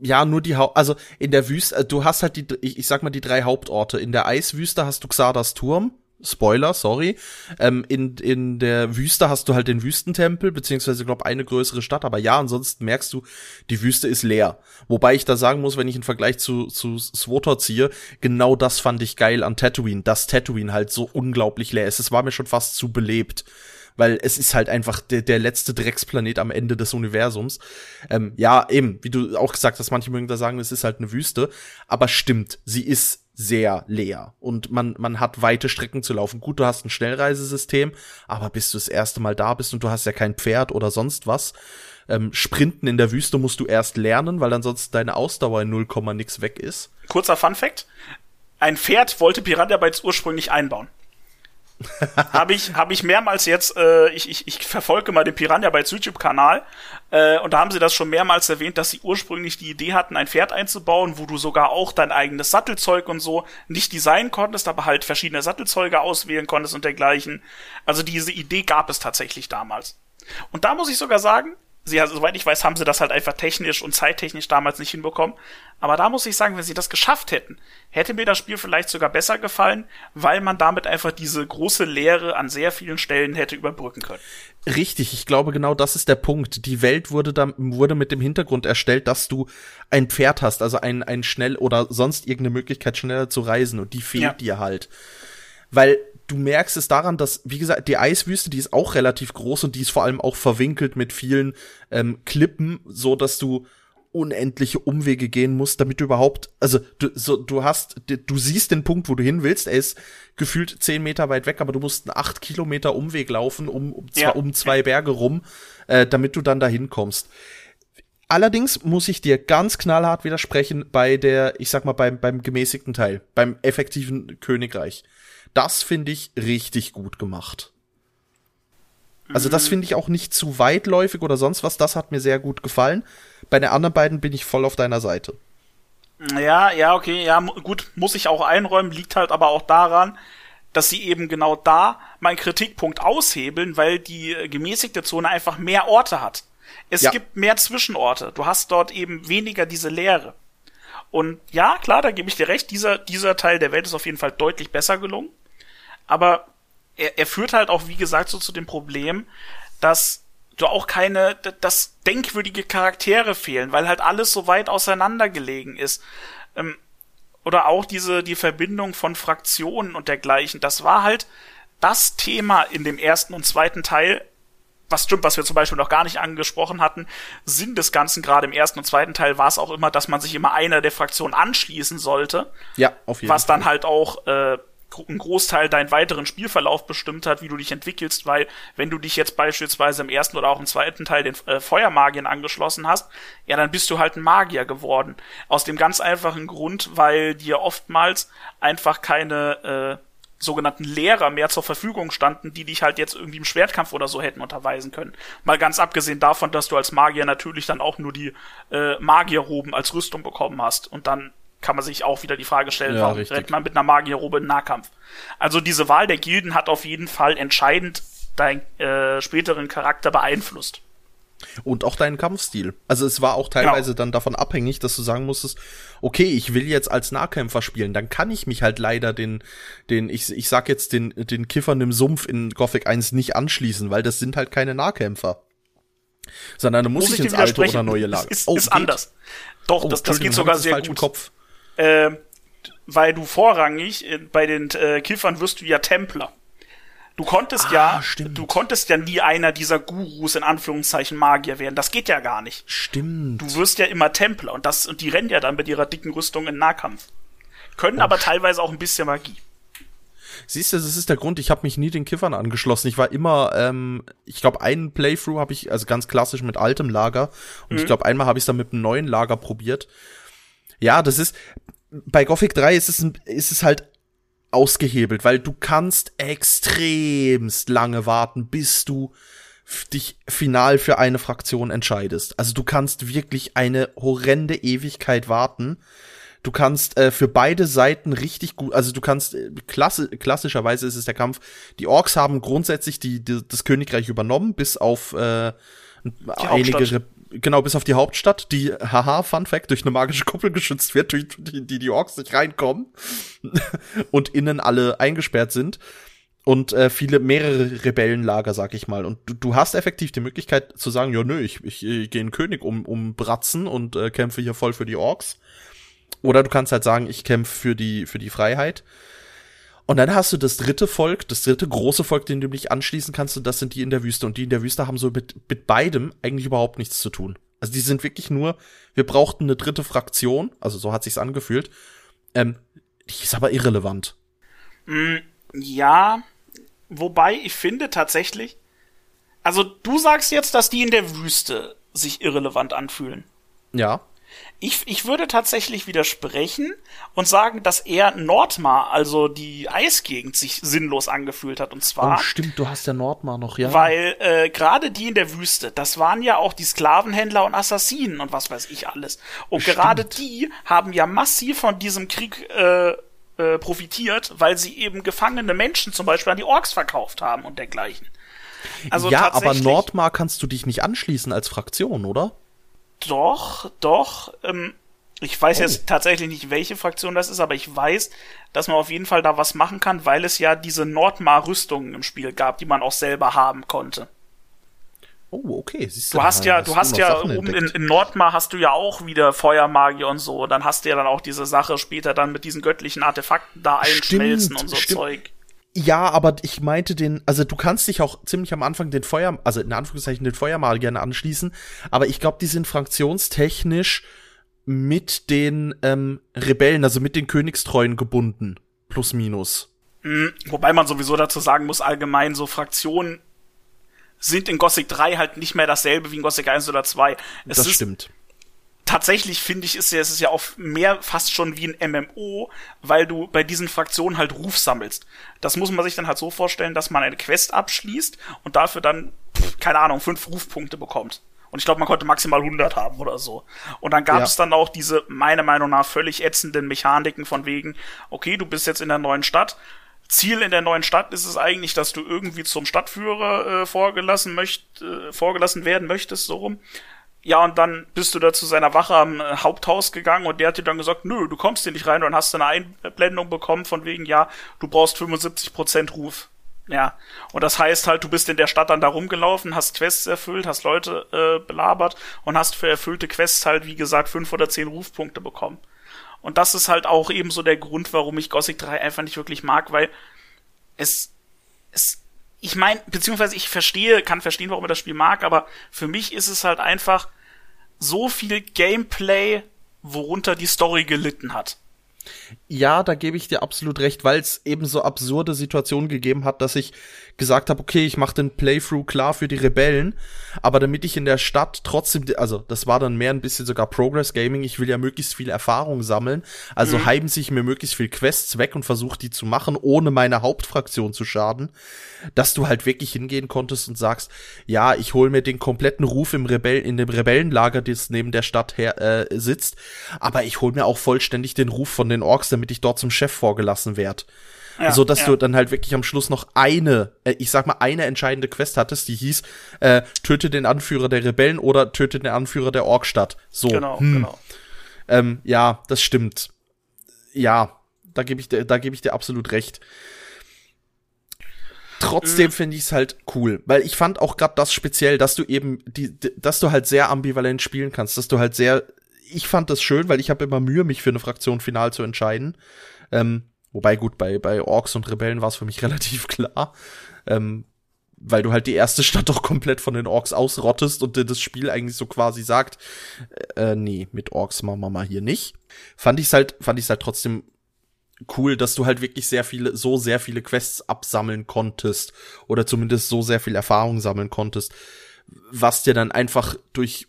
ja, nur die Haupt, also in der Wüste, äh, du hast halt die, ich, ich sag mal die drei Hauptorte. In der Eiswüste hast du Xardas Turm, Spoiler, sorry. Ähm, in, in der Wüste hast du halt den Wüstentempel, beziehungsweise, glaube eine größere Stadt, aber ja, ansonsten merkst du, die Wüste ist leer. Wobei ich da sagen muss, wenn ich einen Vergleich zu, zu Swotor ziehe, genau das fand ich geil an Tatooine, dass Tatooine halt so unglaublich leer ist. Es war mir schon fast zu belebt weil es ist halt einfach der, der letzte Drecksplanet am Ende des Universums. Ähm, ja, eben, wie du auch gesagt hast, manche mögen da sagen, es ist halt eine Wüste, aber stimmt, sie ist sehr leer und man, man hat weite Strecken zu laufen. Gut, du hast ein Schnellreisesystem, aber bis du das erste Mal da bist und du hast ja kein Pferd oder sonst was, ähm, Sprinten in der Wüste musst du erst lernen, weil ansonsten deine Ausdauer in 0, nix weg ist. Kurzer Fun Fact. Ein Pferd wollte Piranha Bytes ursprünglich einbauen [LAUGHS] habe ich, hab ich mehrmals jetzt, äh, ich, ich, ich verfolge mal den Piranha bei YouTube-Kanal äh, und da haben sie das schon mehrmals erwähnt, dass sie ursprünglich die Idee hatten, ein Pferd einzubauen, wo du sogar auch dein eigenes Sattelzeug und so nicht designen konntest, aber halt verschiedene Sattelzeuge auswählen konntest und dergleichen. Also diese Idee gab es tatsächlich damals. Und da muss ich sogar sagen, sie, also, soweit ich weiß, haben sie das halt einfach technisch und zeittechnisch damals nicht hinbekommen. Aber da muss ich sagen, wenn sie das geschafft hätten, hätte mir das Spiel vielleicht sogar besser gefallen, weil man damit einfach diese große Leere an sehr vielen Stellen hätte überbrücken können. Richtig, ich glaube genau das ist der Punkt. Die Welt wurde dann wurde mit dem Hintergrund erstellt, dass du ein Pferd hast, also ein ein schnell oder sonst irgendeine Möglichkeit schneller zu reisen und die fehlt ja. dir halt. Weil du merkst es daran, dass, wie gesagt, die Eiswüste, die ist auch relativ groß und die ist vor allem auch verwinkelt mit vielen ähm, Klippen, so dass du unendliche Umwege gehen musst, damit du überhaupt, also du, so, du hast, du siehst den Punkt, wo du hin willst, er ist gefühlt zehn Meter weit weg, aber du musst einen acht Kilometer Umweg laufen, um, um, ja. zwar um zwei Berge rum, äh, damit du dann dahin kommst. Allerdings muss ich dir ganz knallhart widersprechen bei der, ich sag mal, beim, beim gemäßigten Teil, beim effektiven Königreich. Das finde ich richtig gut gemacht. Also das finde ich auch nicht zu weitläufig oder sonst was. Das hat mir sehr gut gefallen. Bei den anderen beiden bin ich voll auf deiner Seite. Ja, ja, okay, ja, gut, muss ich auch einräumen, liegt halt aber auch daran, dass sie eben genau da meinen Kritikpunkt aushebeln, weil die äh, gemäßigte Zone einfach mehr Orte hat. Es ja. gibt mehr Zwischenorte. Du hast dort eben weniger diese Leere. Und ja, klar, da gebe ich dir recht, dieser, dieser Teil der Welt ist auf jeden Fall deutlich besser gelungen. Aber er, er führt halt auch, wie gesagt, so zu dem Problem, dass du auch keine, dass denkwürdige Charaktere fehlen, weil halt alles so weit auseinandergelegen ist. Ähm, oder auch diese, die Verbindung von Fraktionen und dergleichen. Das war halt das Thema in dem ersten und zweiten Teil, was stimmt, was wir zum Beispiel noch gar nicht angesprochen hatten. Sinn des Ganzen, gerade im ersten und zweiten Teil, war es auch immer, dass man sich immer einer der Fraktionen anschließen sollte. Ja, auf jeden was Fall. Was dann halt auch äh, einen Großteil deinen weiteren Spielverlauf bestimmt hat, wie du dich entwickelst, weil wenn du dich jetzt beispielsweise im ersten oder auch im zweiten Teil den äh, Feuermagiern angeschlossen hast, ja, dann bist du halt ein Magier geworden. Aus dem ganz einfachen Grund, weil dir oftmals einfach keine äh, sogenannten Lehrer mehr zur Verfügung standen, die dich halt jetzt irgendwie im Schwertkampf oder so hätten unterweisen können. Mal ganz abgesehen davon, dass du als Magier natürlich dann auch nur die äh, Magierroben als Rüstung bekommen hast und dann kann man sich auch wieder die Frage stellen, ja, warum richtig. rennt man mit einer Magierrobe in Nahkampf? Also diese Wahl der Gilden hat auf jeden Fall entscheidend deinen äh, späteren Charakter beeinflusst. Und auch deinen Kampfstil. Also es war auch teilweise genau. dann davon abhängig, dass du sagen musstest, okay, ich will jetzt als Nahkämpfer spielen, dann kann ich mich halt leider den, den, ich, ich sag jetzt den, den Kiffern im Sumpf in Gothic 1 nicht anschließen, weil das sind halt keine Nahkämpfer. Sondern du musst muss ich ins alte oder neue Lager. Ist, ist, oh, ist anders. Doch, oh, das, das geht sogar sehr gut. Kopf. Äh, weil du vorrangig äh, bei den äh, Kiffern wirst du ja Templer. Du konntest ah, ja, stimmt. du konntest ja nie einer dieser Gurus in Anführungszeichen Magier werden. Das geht ja gar nicht. Stimmt. Du wirst ja immer Templer und das und die rennen ja dann mit ihrer dicken Rüstung in Nahkampf. Können oh, aber teilweise auch ein bisschen Magie. Siehst du, das ist der Grund, ich habe mich nie den Kiffern angeschlossen. Ich war immer, ähm, ich glaube, einen Playthrough habe ich, also ganz klassisch mit altem Lager. Und mhm. ich glaube, einmal habe ich es dann mit einem neuen Lager probiert. Ja, das ist, bei Gothic 3 ist es, ist es halt ausgehebelt, weil du kannst extremst lange warten, bis du dich final für eine Fraktion entscheidest. Also du kannst wirklich eine horrende Ewigkeit warten. Du kannst äh, für beide Seiten richtig gut, also du kannst äh, klasse, klassischerweise ist es der Kampf. Die Orks haben grundsätzlich die, die das Königreich übernommen, bis auf äh, einige genau, bis auf die Hauptstadt, die, haha, Fun Fact, durch eine magische Kuppel geschützt wird, durch die die, die Orks nicht reinkommen [LAUGHS] und innen alle eingesperrt sind. Und äh, viele, mehrere Rebellenlager, sag ich mal. Und du, du hast effektiv die Möglichkeit zu sagen, ja, nö, ich, ich, ich gehe in König um, um Bratzen und äh, kämpfe hier voll für die Orks. Oder du kannst halt sagen, ich kämpfe für die, für die Freiheit. Und dann hast du das dritte Volk, das dritte große Volk, dem du dich anschließen kannst, und das sind die in der Wüste. Und die in der Wüste haben so mit, mit beidem eigentlich überhaupt nichts zu tun. Also die sind wirklich nur, wir brauchten eine dritte Fraktion, also so hat sich's angefühlt. Ähm, die ist aber irrelevant. Mm, ja, wobei ich finde tatsächlich, also du sagst jetzt, dass die in der Wüste sich irrelevant anfühlen. Ja. Ich, ich würde tatsächlich widersprechen und sagen, dass eher Nordmar, also die Eisgegend, sich sinnlos angefühlt hat. Und zwar. Oh, stimmt, du hast ja Nordmar noch, ja. Weil äh, gerade die in der Wüste, das waren ja auch die Sklavenhändler und Assassinen und was weiß ich alles. Und stimmt. gerade die haben ja massiv von diesem Krieg äh, äh, profitiert, weil sie eben gefangene Menschen zum Beispiel an die Orks verkauft haben und dergleichen. Also ja, aber Nordmar kannst du dich nicht anschließen als Fraktion, oder? Doch, doch. Ähm, ich weiß oh. jetzt tatsächlich nicht, welche Fraktion das ist, aber ich weiß, dass man auf jeden Fall da was machen kann, weil es ja diese Nordmar-Rüstungen im Spiel gab, die man auch selber haben konnte. Oh, okay. Siehst du, du hast ja, du hast ja oben in, in, Nordmar hast du ja auch wieder Feuermagie und so. Dann hast du ja dann auch diese Sache später dann mit diesen göttlichen Artefakten da einschmelzen stimmt, und so stimmt. Zeug. Ja, aber ich meinte den, also du kannst dich auch ziemlich am Anfang den Feuer, also in Anführungszeichen den Feuermal gerne anschließen, aber ich glaube, die sind fraktionstechnisch mit den ähm, Rebellen, also mit den Königstreuen gebunden. Plus minus. Mhm, wobei man sowieso dazu sagen muss, allgemein so Fraktionen sind in Gothic 3 halt nicht mehr dasselbe wie in Gothic 1 oder 2. Es das stimmt tatsächlich finde ich, ist ja, es ist ja auch mehr fast schon wie ein MMO, weil du bei diesen Fraktionen halt Ruf sammelst. Das muss man sich dann halt so vorstellen, dass man eine Quest abschließt und dafür dann, keine Ahnung, fünf Rufpunkte bekommt. Und ich glaube, man konnte maximal 100 haben oder so. Und dann gab ja. es dann auch diese, meiner Meinung nach, völlig ätzenden Mechaniken von wegen, okay, du bist jetzt in der neuen Stadt. Ziel in der neuen Stadt ist es eigentlich, dass du irgendwie zum Stadtführer äh, vorgelassen möcht, äh, vorgelassen werden möchtest, so rum. Ja, und dann bist du da zu seiner Wache am äh, Haupthaus gegangen und der hat dir dann gesagt, nö, du kommst hier nicht rein und dann hast du eine Einblendung bekommen von wegen, ja, du brauchst 75% Ruf. Ja, und das heißt halt, du bist in der Stadt dann da rumgelaufen, hast Quests erfüllt, hast Leute äh, belabert und hast für erfüllte Quests halt, wie gesagt, fünf oder zehn Rufpunkte bekommen. Und das ist halt auch eben so der Grund, warum ich Gothic 3 einfach nicht wirklich mag, weil es, es ich meine, beziehungsweise ich verstehe, kann verstehen, warum er das Spiel mag, aber für mich ist es halt einfach so viel Gameplay, worunter die Story gelitten hat. Ja, da gebe ich dir absolut recht, weil es eben so absurde Situationen gegeben hat, dass ich gesagt habe, okay, ich mache den Playthrough klar für die Rebellen, aber damit ich in der Stadt trotzdem, also das war dann mehr ein bisschen sogar Progress Gaming, ich will ja möglichst viel Erfahrung sammeln, also mhm. heiben sich mir möglichst viel Quests weg und versuche die zu machen, ohne meine Hauptfraktion zu schaden, dass du halt wirklich hingehen konntest und sagst, ja, ich hole mir den kompletten Ruf im Rebell in dem Rebellenlager, das neben der Stadt her äh, sitzt, aber ich hole mir auch vollständig den Ruf von den Orks, damit ich dort zum Chef vorgelassen werde. Ja, so dass ja. du dann halt wirklich am Schluss noch eine, äh, ich sag mal, eine entscheidende Quest hattest, die hieß, äh, töte den Anführer der Rebellen oder töte den Anführer der Orkstadt. So. Genau, hm. genau. Ähm, ja, das stimmt. Ja, da gebe ich dir, da gebe ich dir absolut recht. Trotzdem mhm. finde ich es halt cool, weil ich fand auch gerade das speziell, dass du eben die, dass du halt sehr ambivalent spielen kannst, dass du halt sehr, ich fand das schön, weil ich habe immer Mühe, mich für eine Fraktion final zu entscheiden. Ähm, Wobei gut, bei, bei Orks und Rebellen war es für mich [LAUGHS] relativ klar. Ähm, weil du halt die erste Stadt doch komplett von den Orks ausrottest und dir das Spiel eigentlich so quasi sagt, äh, nee, mit Orks machen wir mal hier nicht. Fand ich's halt, fand ich's halt trotzdem cool, dass du halt wirklich sehr viele, so sehr viele Quests absammeln konntest oder zumindest so sehr viel Erfahrung sammeln konntest, was dir dann einfach durch,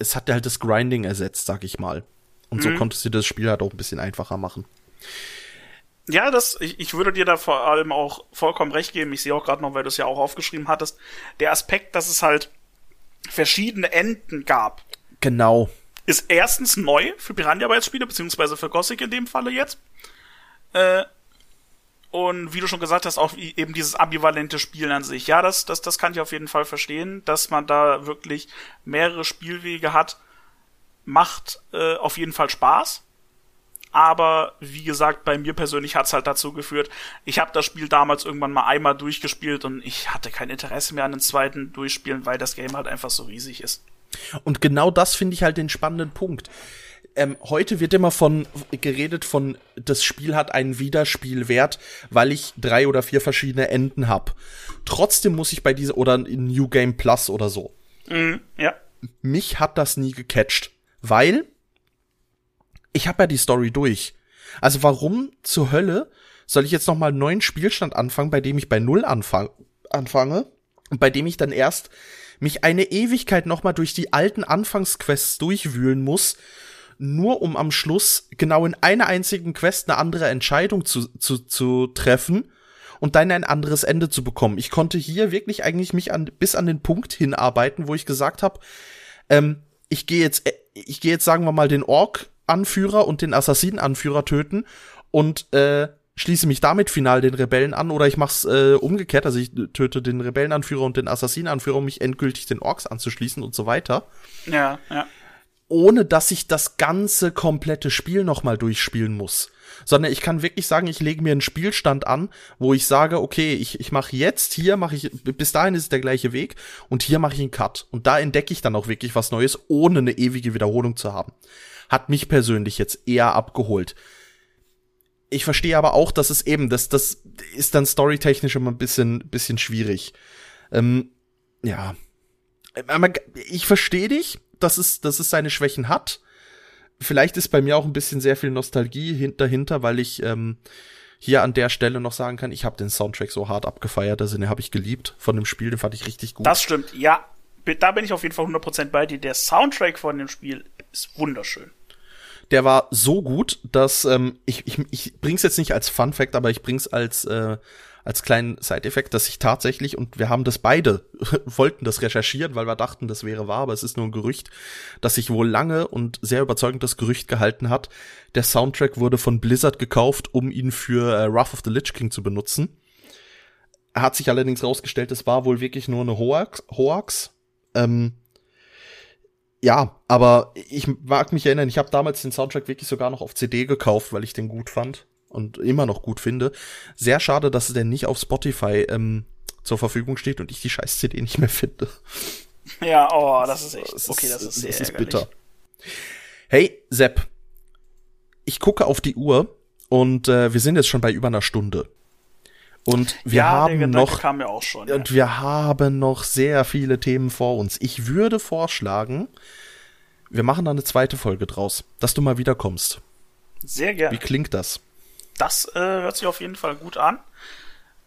es hat halt das Grinding ersetzt, sag ich mal. Und mhm. so konntest du das Spiel halt auch ein bisschen einfacher machen. Ja, das, ich, ich würde dir da vor allem auch vollkommen recht geben. Ich sehe auch gerade noch, weil du es ja auch aufgeschrieben hattest, der Aspekt, dass es halt verschiedene Enden gab. Genau. Ist erstens neu für Piranha-Bytes-Spiele, beziehungsweise für Gothic in dem Falle jetzt. Äh, und wie du schon gesagt hast, auch eben dieses ambivalente Spielen an sich. Ja, das, das, das kann ich auf jeden Fall verstehen, dass man da wirklich mehrere Spielwege hat. Macht äh, auf jeden Fall Spaß. Aber wie gesagt, bei mir persönlich hat's halt dazu geführt, ich habe das Spiel damals irgendwann mal einmal durchgespielt und ich hatte kein Interesse mehr an den zweiten durchspielen, weil das Game halt einfach so riesig ist. Und genau das finde ich halt den spannenden Punkt. Ähm, heute wird immer von geredet von das Spiel hat einen Wiederspielwert, weil ich drei oder vier verschiedene Enden hab. Trotzdem muss ich bei dieser oder in New Game Plus oder so. Mhm, ja. Mich hat das nie gecatcht, weil ich habe ja die Story durch. Also warum zur Hölle soll ich jetzt noch mal einen neuen Spielstand anfangen, bei dem ich bei Null anfang, anfange und bei dem ich dann erst mich eine Ewigkeit noch mal durch die alten Anfangsquests durchwühlen muss, nur um am Schluss genau in einer einzigen Quest eine andere Entscheidung zu, zu, zu treffen und dann ein anderes Ende zu bekommen. Ich konnte hier wirklich eigentlich mich an, bis an den Punkt hinarbeiten, wo ich gesagt habe, ähm, ich gehe jetzt, äh, ich gehe jetzt sagen wir mal den Ork Anführer und den Assassinenanführer töten und äh, schließe mich damit final den Rebellen an oder ich mach's äh, umgekehrt, also ich töte den Rebellenanführer und den Assassinenanführer, um mich endgültig den Orks anzuschließen und so weiter. Ja, ja. Ohne dass ich das ganze komplette Spiel nochmal durchspielen muss. Sondern ich kann wirklich sagen, ich lege mir einen Spielstand an, wo ich sage, okay, ich, ich mache jetzt, hier mache ich, bis dahin ist es der gleiche Weg und hier mache ich einen Cut. Und da entdecke ich dann auch wirklich was Neues, ohne eine ewige Wiederholung zu haben hat mich persönlich jetzt eher abgeholt. ich verstehe aber auch, dass es eben, das, das ist dann storytechnisch immer ein bisschen, bisschen schwierig. Ähm, ja. Ich verstehe dich, dass es, dass es seine Schwächen hat. Vielleicht ist bei mir auch ein bisschen sehr viel Nostalgie dahinter, weil ich ähm, hier an der Stelle noch sagen kann, ich habe den Soundtrack so hart abgefeiert, also den habe ich geliebt von dem Spiel, den fand ich richtig gut. Das stimmt, ja. Da bin ich auf jeden Fall 100% bei dir. Der Soundtrack von dem Spiel ist wunderschön. Der war so gut, dass ähm, ich, ich, ich bring's jetzt nicht als Fun Fact, aber ich bring's als äh, als kleinen Side-Effekt, dass ich tatsächlich, und wir haben das beide, [LAUGHS] wollten das recherchieren, weil wir dachten, das wäre wahr, aber es ist nur ein Gerücht, dass sich wohl lange und sehr überzeugend das Gerücht gehalten hat, der Soundtrack wurde von Blizzard gekauft, um ihn für äh, Wrath of the Lich King zu benutzen. Hat sich allerdings rausgestellt, es war wohl wirklich nur eine Hoax. Hoax. Ähm, ja, aber ich mag mich erinnern, ich habe damals den Soundtrack wirklich sogar noch auf CD gekauft, weil ich den gut fand und immer noch gut finde. Sehr schade, dass der nicht auf Spotify ähm, zur Verfügung steht und ich die scheiß CD nicht mehr finde. Ja, oh, das ist echt. Okay, das ist sehr das ist bitter. Hey, Sepp. Ich gucke auf die Uhr und äh, wir sind jetzt schon bei über einer Stunde. Und wir ja, haben noch schon, ja. und wir haben noch sehr viele Themen vor uns. Ich würde vorschlagen, wir machen da eine zweite Folge draus, dass du mal wiederkommst. Sehr gerne. Wie klingt das? Das äh, hört sich auf jeden Fall gut an.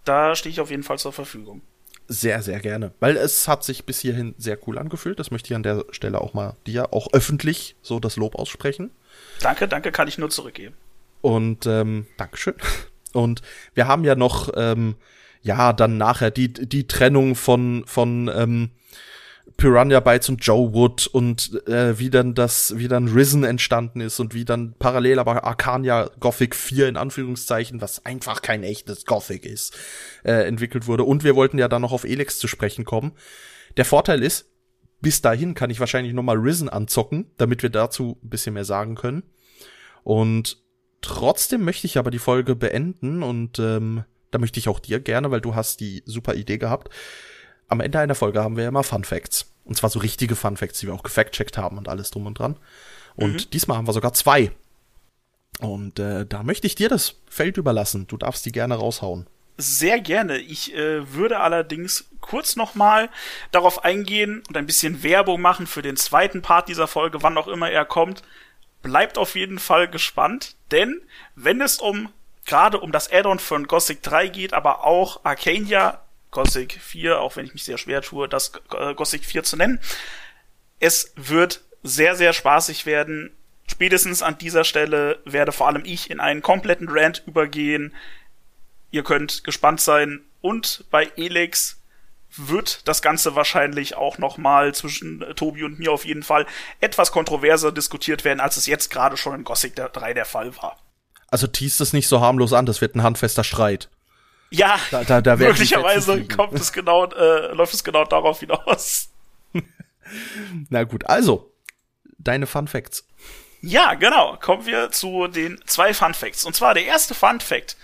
Da stehe ich auf jeden Fall zur Verfügung. Sehr, sehr gerne. Weil es hat sich bis hierhin sehr cool angefühlt. Das möchte ich an der Stelle auch mal dir auch öffentlich so das Lob aussprechen. Danke, danke, kann ich nur zurückgeben. Und ähm, Dankeschön. Und wir haben ja noch, ähm, ja, dann nachher die, die Trennung von, von ähm, Piranha Bytes und Joe Wood und äh, wie dann das, wie dann Risen entstanden ist und wie dann parallel aber Arcania Gothic 4 in Anführungszeichen, was einfach kein echtes Gothic ist, äh, entwickelt wurde. Und wir wollten ja dann noch auf Elex zu sprechen kommen. Der Vorteil ist, bis dahin kann ich wahrscheinlich noch mal Risen anzocken, damit wir dazu ein bisschen mehr sagen können. Und trotzdem möchte ich aber die Folge beenden und ähm, da möchte ich auch dir gerne, weil du hast die super Idee gehabt, am Ende einer Folge haben wir ja immer Fun Facts. Und zwar so richtige Fun Facts, die wir auch gefact-checkt haben und alles drum und dran. Und mhm. diesmal haben wir sogar zwei. Und äh, da möchte ich dir das Feld überlassen. Du darfst die gerne raushauen. Sehr gerne. Ich äh, würde allerdings kurz nochmal darauf eingehen und ein bisschen Werbung machen für den zweiten Part dieser Folge, wann auch immer er kommt. Bleibt auf jeden Fall gespannt, denn wenn es um gerade um das Add-on von Gothic 3 geht, aber auch Arcania Gothic 4, auch wenn ich mich sehr schwer tue, das äh, Gothic 4 zu nennen. Es wird sehr, sehr spaßig werden. Spätestens an dieser Stelle werde vor allem ich in einen kompletten Rant übergehen. Ihr könnt gespannt sein. Und bei Elex wird das Ganze wahrscheinlich auch nochmal zwischen äh, Tobi und mir auf jeden Fall etwas kontroverser diskutiert werden, als es jetzt gerade schon in Gothic 3 der Fall war. Also teast es nicht so harmlos an, das wird ein handfester Streit. Ja, da, da, da möglicherweise kommt es genau, äh, läuft es genau darauf hinaus. [LAUGHS] Na gut, also, deine Fun Facts. Ja, genau. Kommen wir zu den zwei Fun Facts. Und zwar der erste Fun Fact.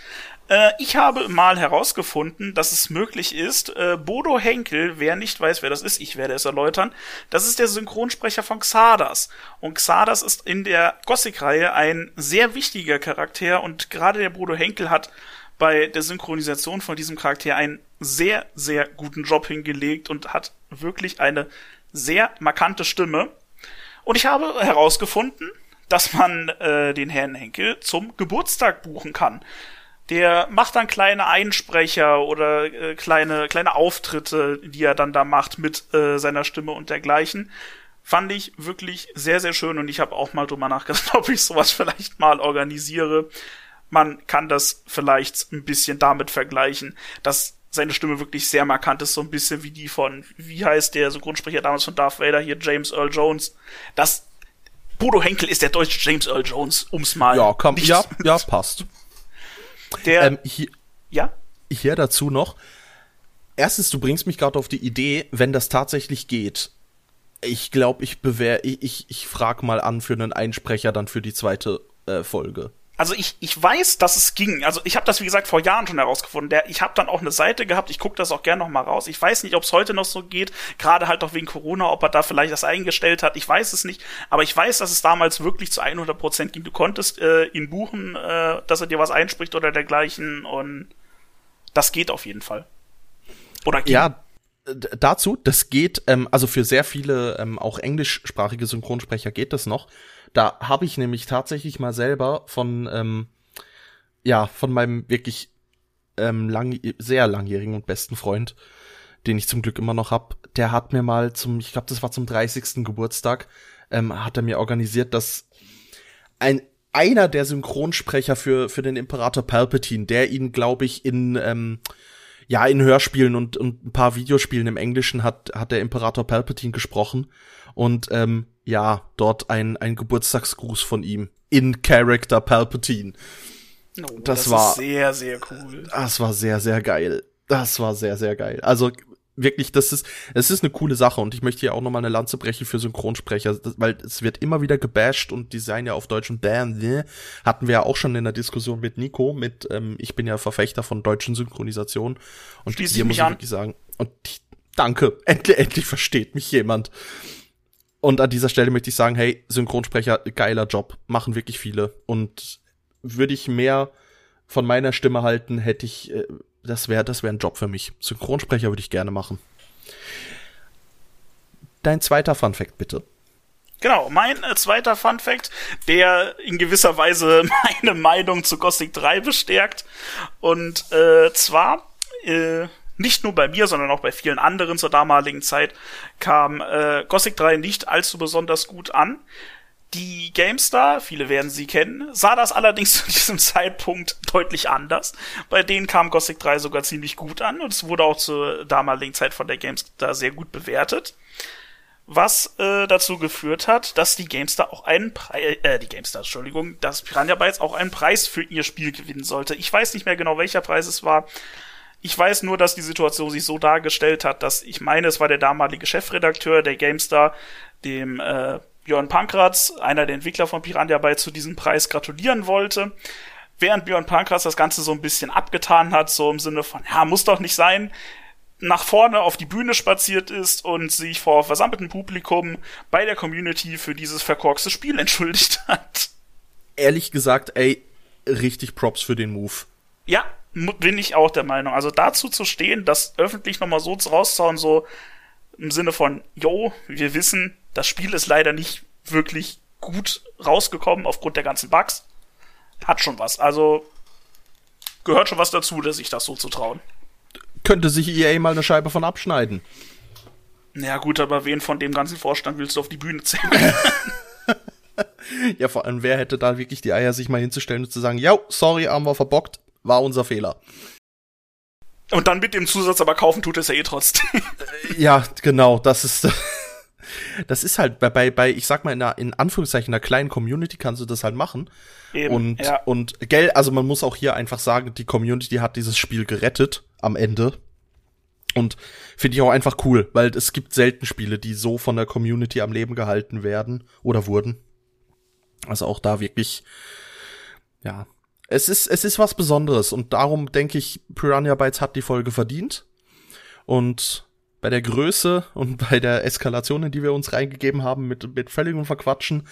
Äh, ich habe mal herausgefunden, dass es möglich ist, äh, Bodo Henkel, wer nicht weiß, wer das ist, ich werde es erläutern, das ist der Synchronsprecher von Xardas. Und Xardas ist in der Gothic-Reihe ein sehr wichtiger Charakter und gerade der Bodo Henkel hat bei der Synchronisation von diesem Charakter einen sehr, sehr guten Job hingelegt und hat wirklich eine sehr markante Stimme. Und ich habe herausgefunden, dass man äh, den Herrn Henkel zum Geburtstag buchen kann. Der macht dann kleine Einsprecher oder äh, kleine, kleine Auftritte, die er dann da macht mit äh, seiner Stimme und dergleichen. Fand ich wirklich sehr, sehr schön und ich habe auch mal drüber nachgedacht, [LAUGHS] ob ich sowas vielleicht mal organisiere man kann das vielleicht ein bisschen damit vergleichen, dass seine Stimme wirklich sehr markant ist, so ein bisschen wie die von, wie heißt der Synchronsprecher damals von Darth Vader hier, James Earl Jones. Das, Bodo Henkel ist der deutsche James Earl Jones, ums mal. Ja, komm, ja, [LAUGHS] ja, passt. Der, ähm, hier, ja? Hier dazu noch. Erstens, du bringst mich gerade auf die Idee, wenn das tatsächlich geht. Ich glaube, ich bewehr, ich, ich, ich frag mal an für einen Einsprecher dann für die zweite äh, Folge. Also ich, ich weiß, dass es ging. Also ich habe das, wie gesagt, vor Jahren schon herausgefunden. Der, ich habe dann auch eine Seite gehabt, ich gucke das auch gerne noch mal raus. Ich weiß nicht, ob es heute noch so geht, gerade halt auch wegen Corona, ob er da vielleicht das eingestellt hat. Ich weiß es nicht. Aber ich weiß, dass es damals wirklich zu 100 Prozent ging. Du konntest äh, ihn buchen, äh, dass er dir was einspricht oder dergleichen. Und das geht auf jeden Fall. Oder ging. Ja, dazu, das geht, ähm, also für sehr viele ähm, auch englischsprachige Synchronsprecher geht das noch. Da habe ich nämlich tatsächlich mal selber von, ähm, ja, von meinem wirklich ähm, lang, sehr langjährigen und besten Freund, den ich zum Glück immer noch hab, der hat mir mal zum, ich glaube, das war zum 30. Geburtstag, ähm, hat er mir organisiert, dass ein einer der Synchronsprecher für für den Imperator Palpatine, der ihn, glaube ich, in ähm, ja in Hörspielen und, und ein paar Videospielen im Englischen hat hat der Imperator Palpatine gesprochen und ähm, ja, dort ein, ein Geburtstagsgruß von ihm in Character Palpatine. Oh, das, das war sehr, sehr cool. Das war sehr, sehr geil. Das war sehr, sehr geil. Also wirklich, das ist, es ist eine coole Sache und ich möchte hier auch nochmal eine Lanze brechen für Synchronsprecher, weil es wird immer wieder gebasht und Design ja auf Deutsch und bam, ne, hatten wir ja auch schon in der Diskussion mit Nico, mit, ähm, ich bin ja Verfechter von deutschen Synchronisationen und Schließ hier muss ich an. wirklich sagen, und ich, danke, endlich, endlich versteht mich jemand. Und an dieser Stelle möchte ich sagen, hey, Synchronsprecher, geiler Job, machen wirklich viele. Und würde ich mehr von meiner Stimme halten, hätte ich, äh, das wäre, das wäre ein Job für mich. Synchronsprecher würde ich gerne machen. Dein zweiter Fun Fact, bitte. Genau, mein äh, zweiter Fun Fact, der in gewisser Weise [LAUGHS] meine Meinung zu Gothic 3 bestärkt. Und äh, zwar äh, nicht nur bei mir, sondern auch bei vielen anderen zur damaligen Zeit kam äh, Gothic 3 nicht allzu besonders gut an. Die GameStar, viele werden sie kennen, sah das allerdings [LAUGHS] zu diesem Zeitpunkt deutlich anders. Bei denen kam Gothic 3 sogar ziemlich gut an und es wurde auch zur damaligen Zeit von der GameStar sehr gut bewertet. Was äh, dazu geführt hat, dass die GameStar auch einen Preis, äh, die GameStar, Entschuldigung, dass Piranha Bytes auch einen Preis für ihr Spiel gewinnen sollte. Ich weiß nicht mehr genau, welcher Preis es war. Ich weiß nur, dass die Situation sich so dargestellt hat, dass ich meine, es war der damalige Chefredakteur der GameStar, dem äh, Björn Pankratz, einer der Entwickler von Piranha Bytes, zu diesem Preis gratulieren wollte. Während Björn Pankratz das Ganze so ein bisschen abgetan hat, so im Sinne von, ja, muss doch nicht sein, nach vorne auf die Bühne spaziert ist und sich vor versammeltem Publikum bei der Community für dieses verkorkste Spiel [LAUGHS] entschuldigt hat. Ehrlich gesagt, ey, richtig Props für den Move. Ja, bin ich auch der Meinung. Also dazu zu stehen, das öffentlich nochmal so rauszuhauen, so im Sinne von, yo, wir wissen, das Spiel ist leider nicht wirklich gut rausgekommen aufgrund der ganzen Bugs. Hat schon was. Also gehört schon was dazu, dass sich das so zu trauen. Könnte sich EA mal eine Scheibe von abschneiden. Ja gut, aber wen von dem ganzen Vorstand willst du auf die Bühne zählen? [LAUGHS] [LAUGHS] ja, vor allem, wer hätte da wirklich die Eier, sich mal hinzustellen und zu sagen, ja, sorry, haben wir verbockt, war unser Fehler. Und dann mit dem Zusatz aber kaufen tut es ja eh trotzdem. ja, genau, das ist [LAUGHS] das ist halt bei bei, bei ich sag mal in einer in Anführungszeichen einer kleinen Community kannst du das halt machen. Eben, und ja. und gell, also man muss auch hier einfach sagen, die Community hat dieses Spiel gerettet am Ende. Und finde ich auch einfach cool, weil es gibt selten Spiele, die so von der Community am Leben gehalten werden oder wurden. Also auch da wirklich ja, es ist, es ist was Besonderes und darum denke ich, Piranha Bytes hat die Folge verdient. Und bei der Größe und [LAUGHS] bei der Eskalation, in die wir uns reingegeben haben, mit, mit völligem Verquatschen,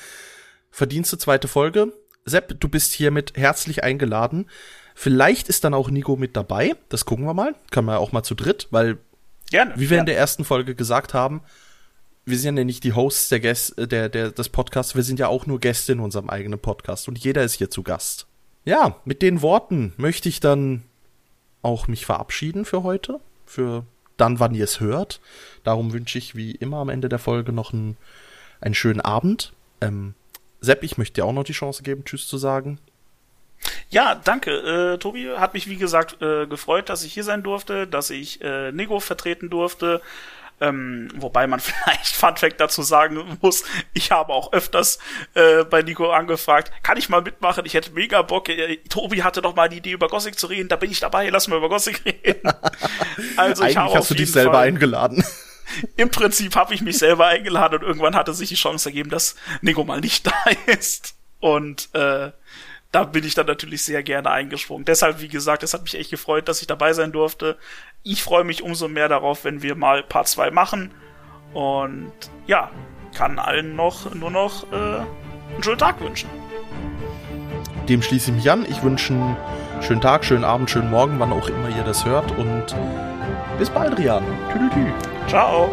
verdienst du zweite Folge. Sepp, du bist hiermit herzlich eingeladen. Vielleicht ist dann auch Nico mit dabei. Das gucken wir mal. Können wir auch mal zu dritt, weil, Gerne, wie wir ja. in der ersten Folge gesagt haben, wir sind ja nicht die Hosts der Gäste, der, der, des Podcasts, wir sind ja auch nur Gäste in unserem eigenen Podcast und jeder ist hier zu Gast. Ja, mit den Worten möchte ich dann auch mich verabschieden für heute. Für dann, wann ihr es hört. Darum wünsche ich wie immer am Ende der Folge noch einen, einen schönen Abend. Ähm, Sepp, ich möchte dir auch noch die Chance geben, Tschüss zu sagen. Ja, danke. Äh, Tobi hat mich, wie gesagt, äh, gefreut, dass ich hier sein durfte, dass ich äh, Nego vertreten durfte. Ähm, wobei man [LAUGHS] vielleicht Fun Fact dazu sagen muss, ich habe auch öfters äh, bei Nico angefragt, kann ich mal mitmachen? Ich hätte mega Bock. Äh, Tobi hatte doch mal die Idee, über Gothic zu reden, da bin ich dabei, lass mal über Gothic [LAUGHS] reden. also ich habe hast du dich selber Fall, eingeladen. [LAUGHS] Im Prinzip habe ich mich selber eingeladen und irgendwann hatte sich die Chance ergeben, dass Nico mal nicht da ist. Und äh, da bin ich dann natürlich sehr gerne eingesprungen. Deshalb, wie gesagt, es hat mich echt gefreut, dass ich dabei sein durfte. Ich freue mich umso mehr darauf, wenn wir mal Part 2 machen. Und ja, kann allen noch nur noch äh, einen schönen Tag wünschen. Dem schließe ich mich an. Ich wünsche einen schönen Tag, schönen Abend, schönen Morgen, wann auch immer ihr das hört. Und bis bald, Rian. Tü, tü, tü. Ciao.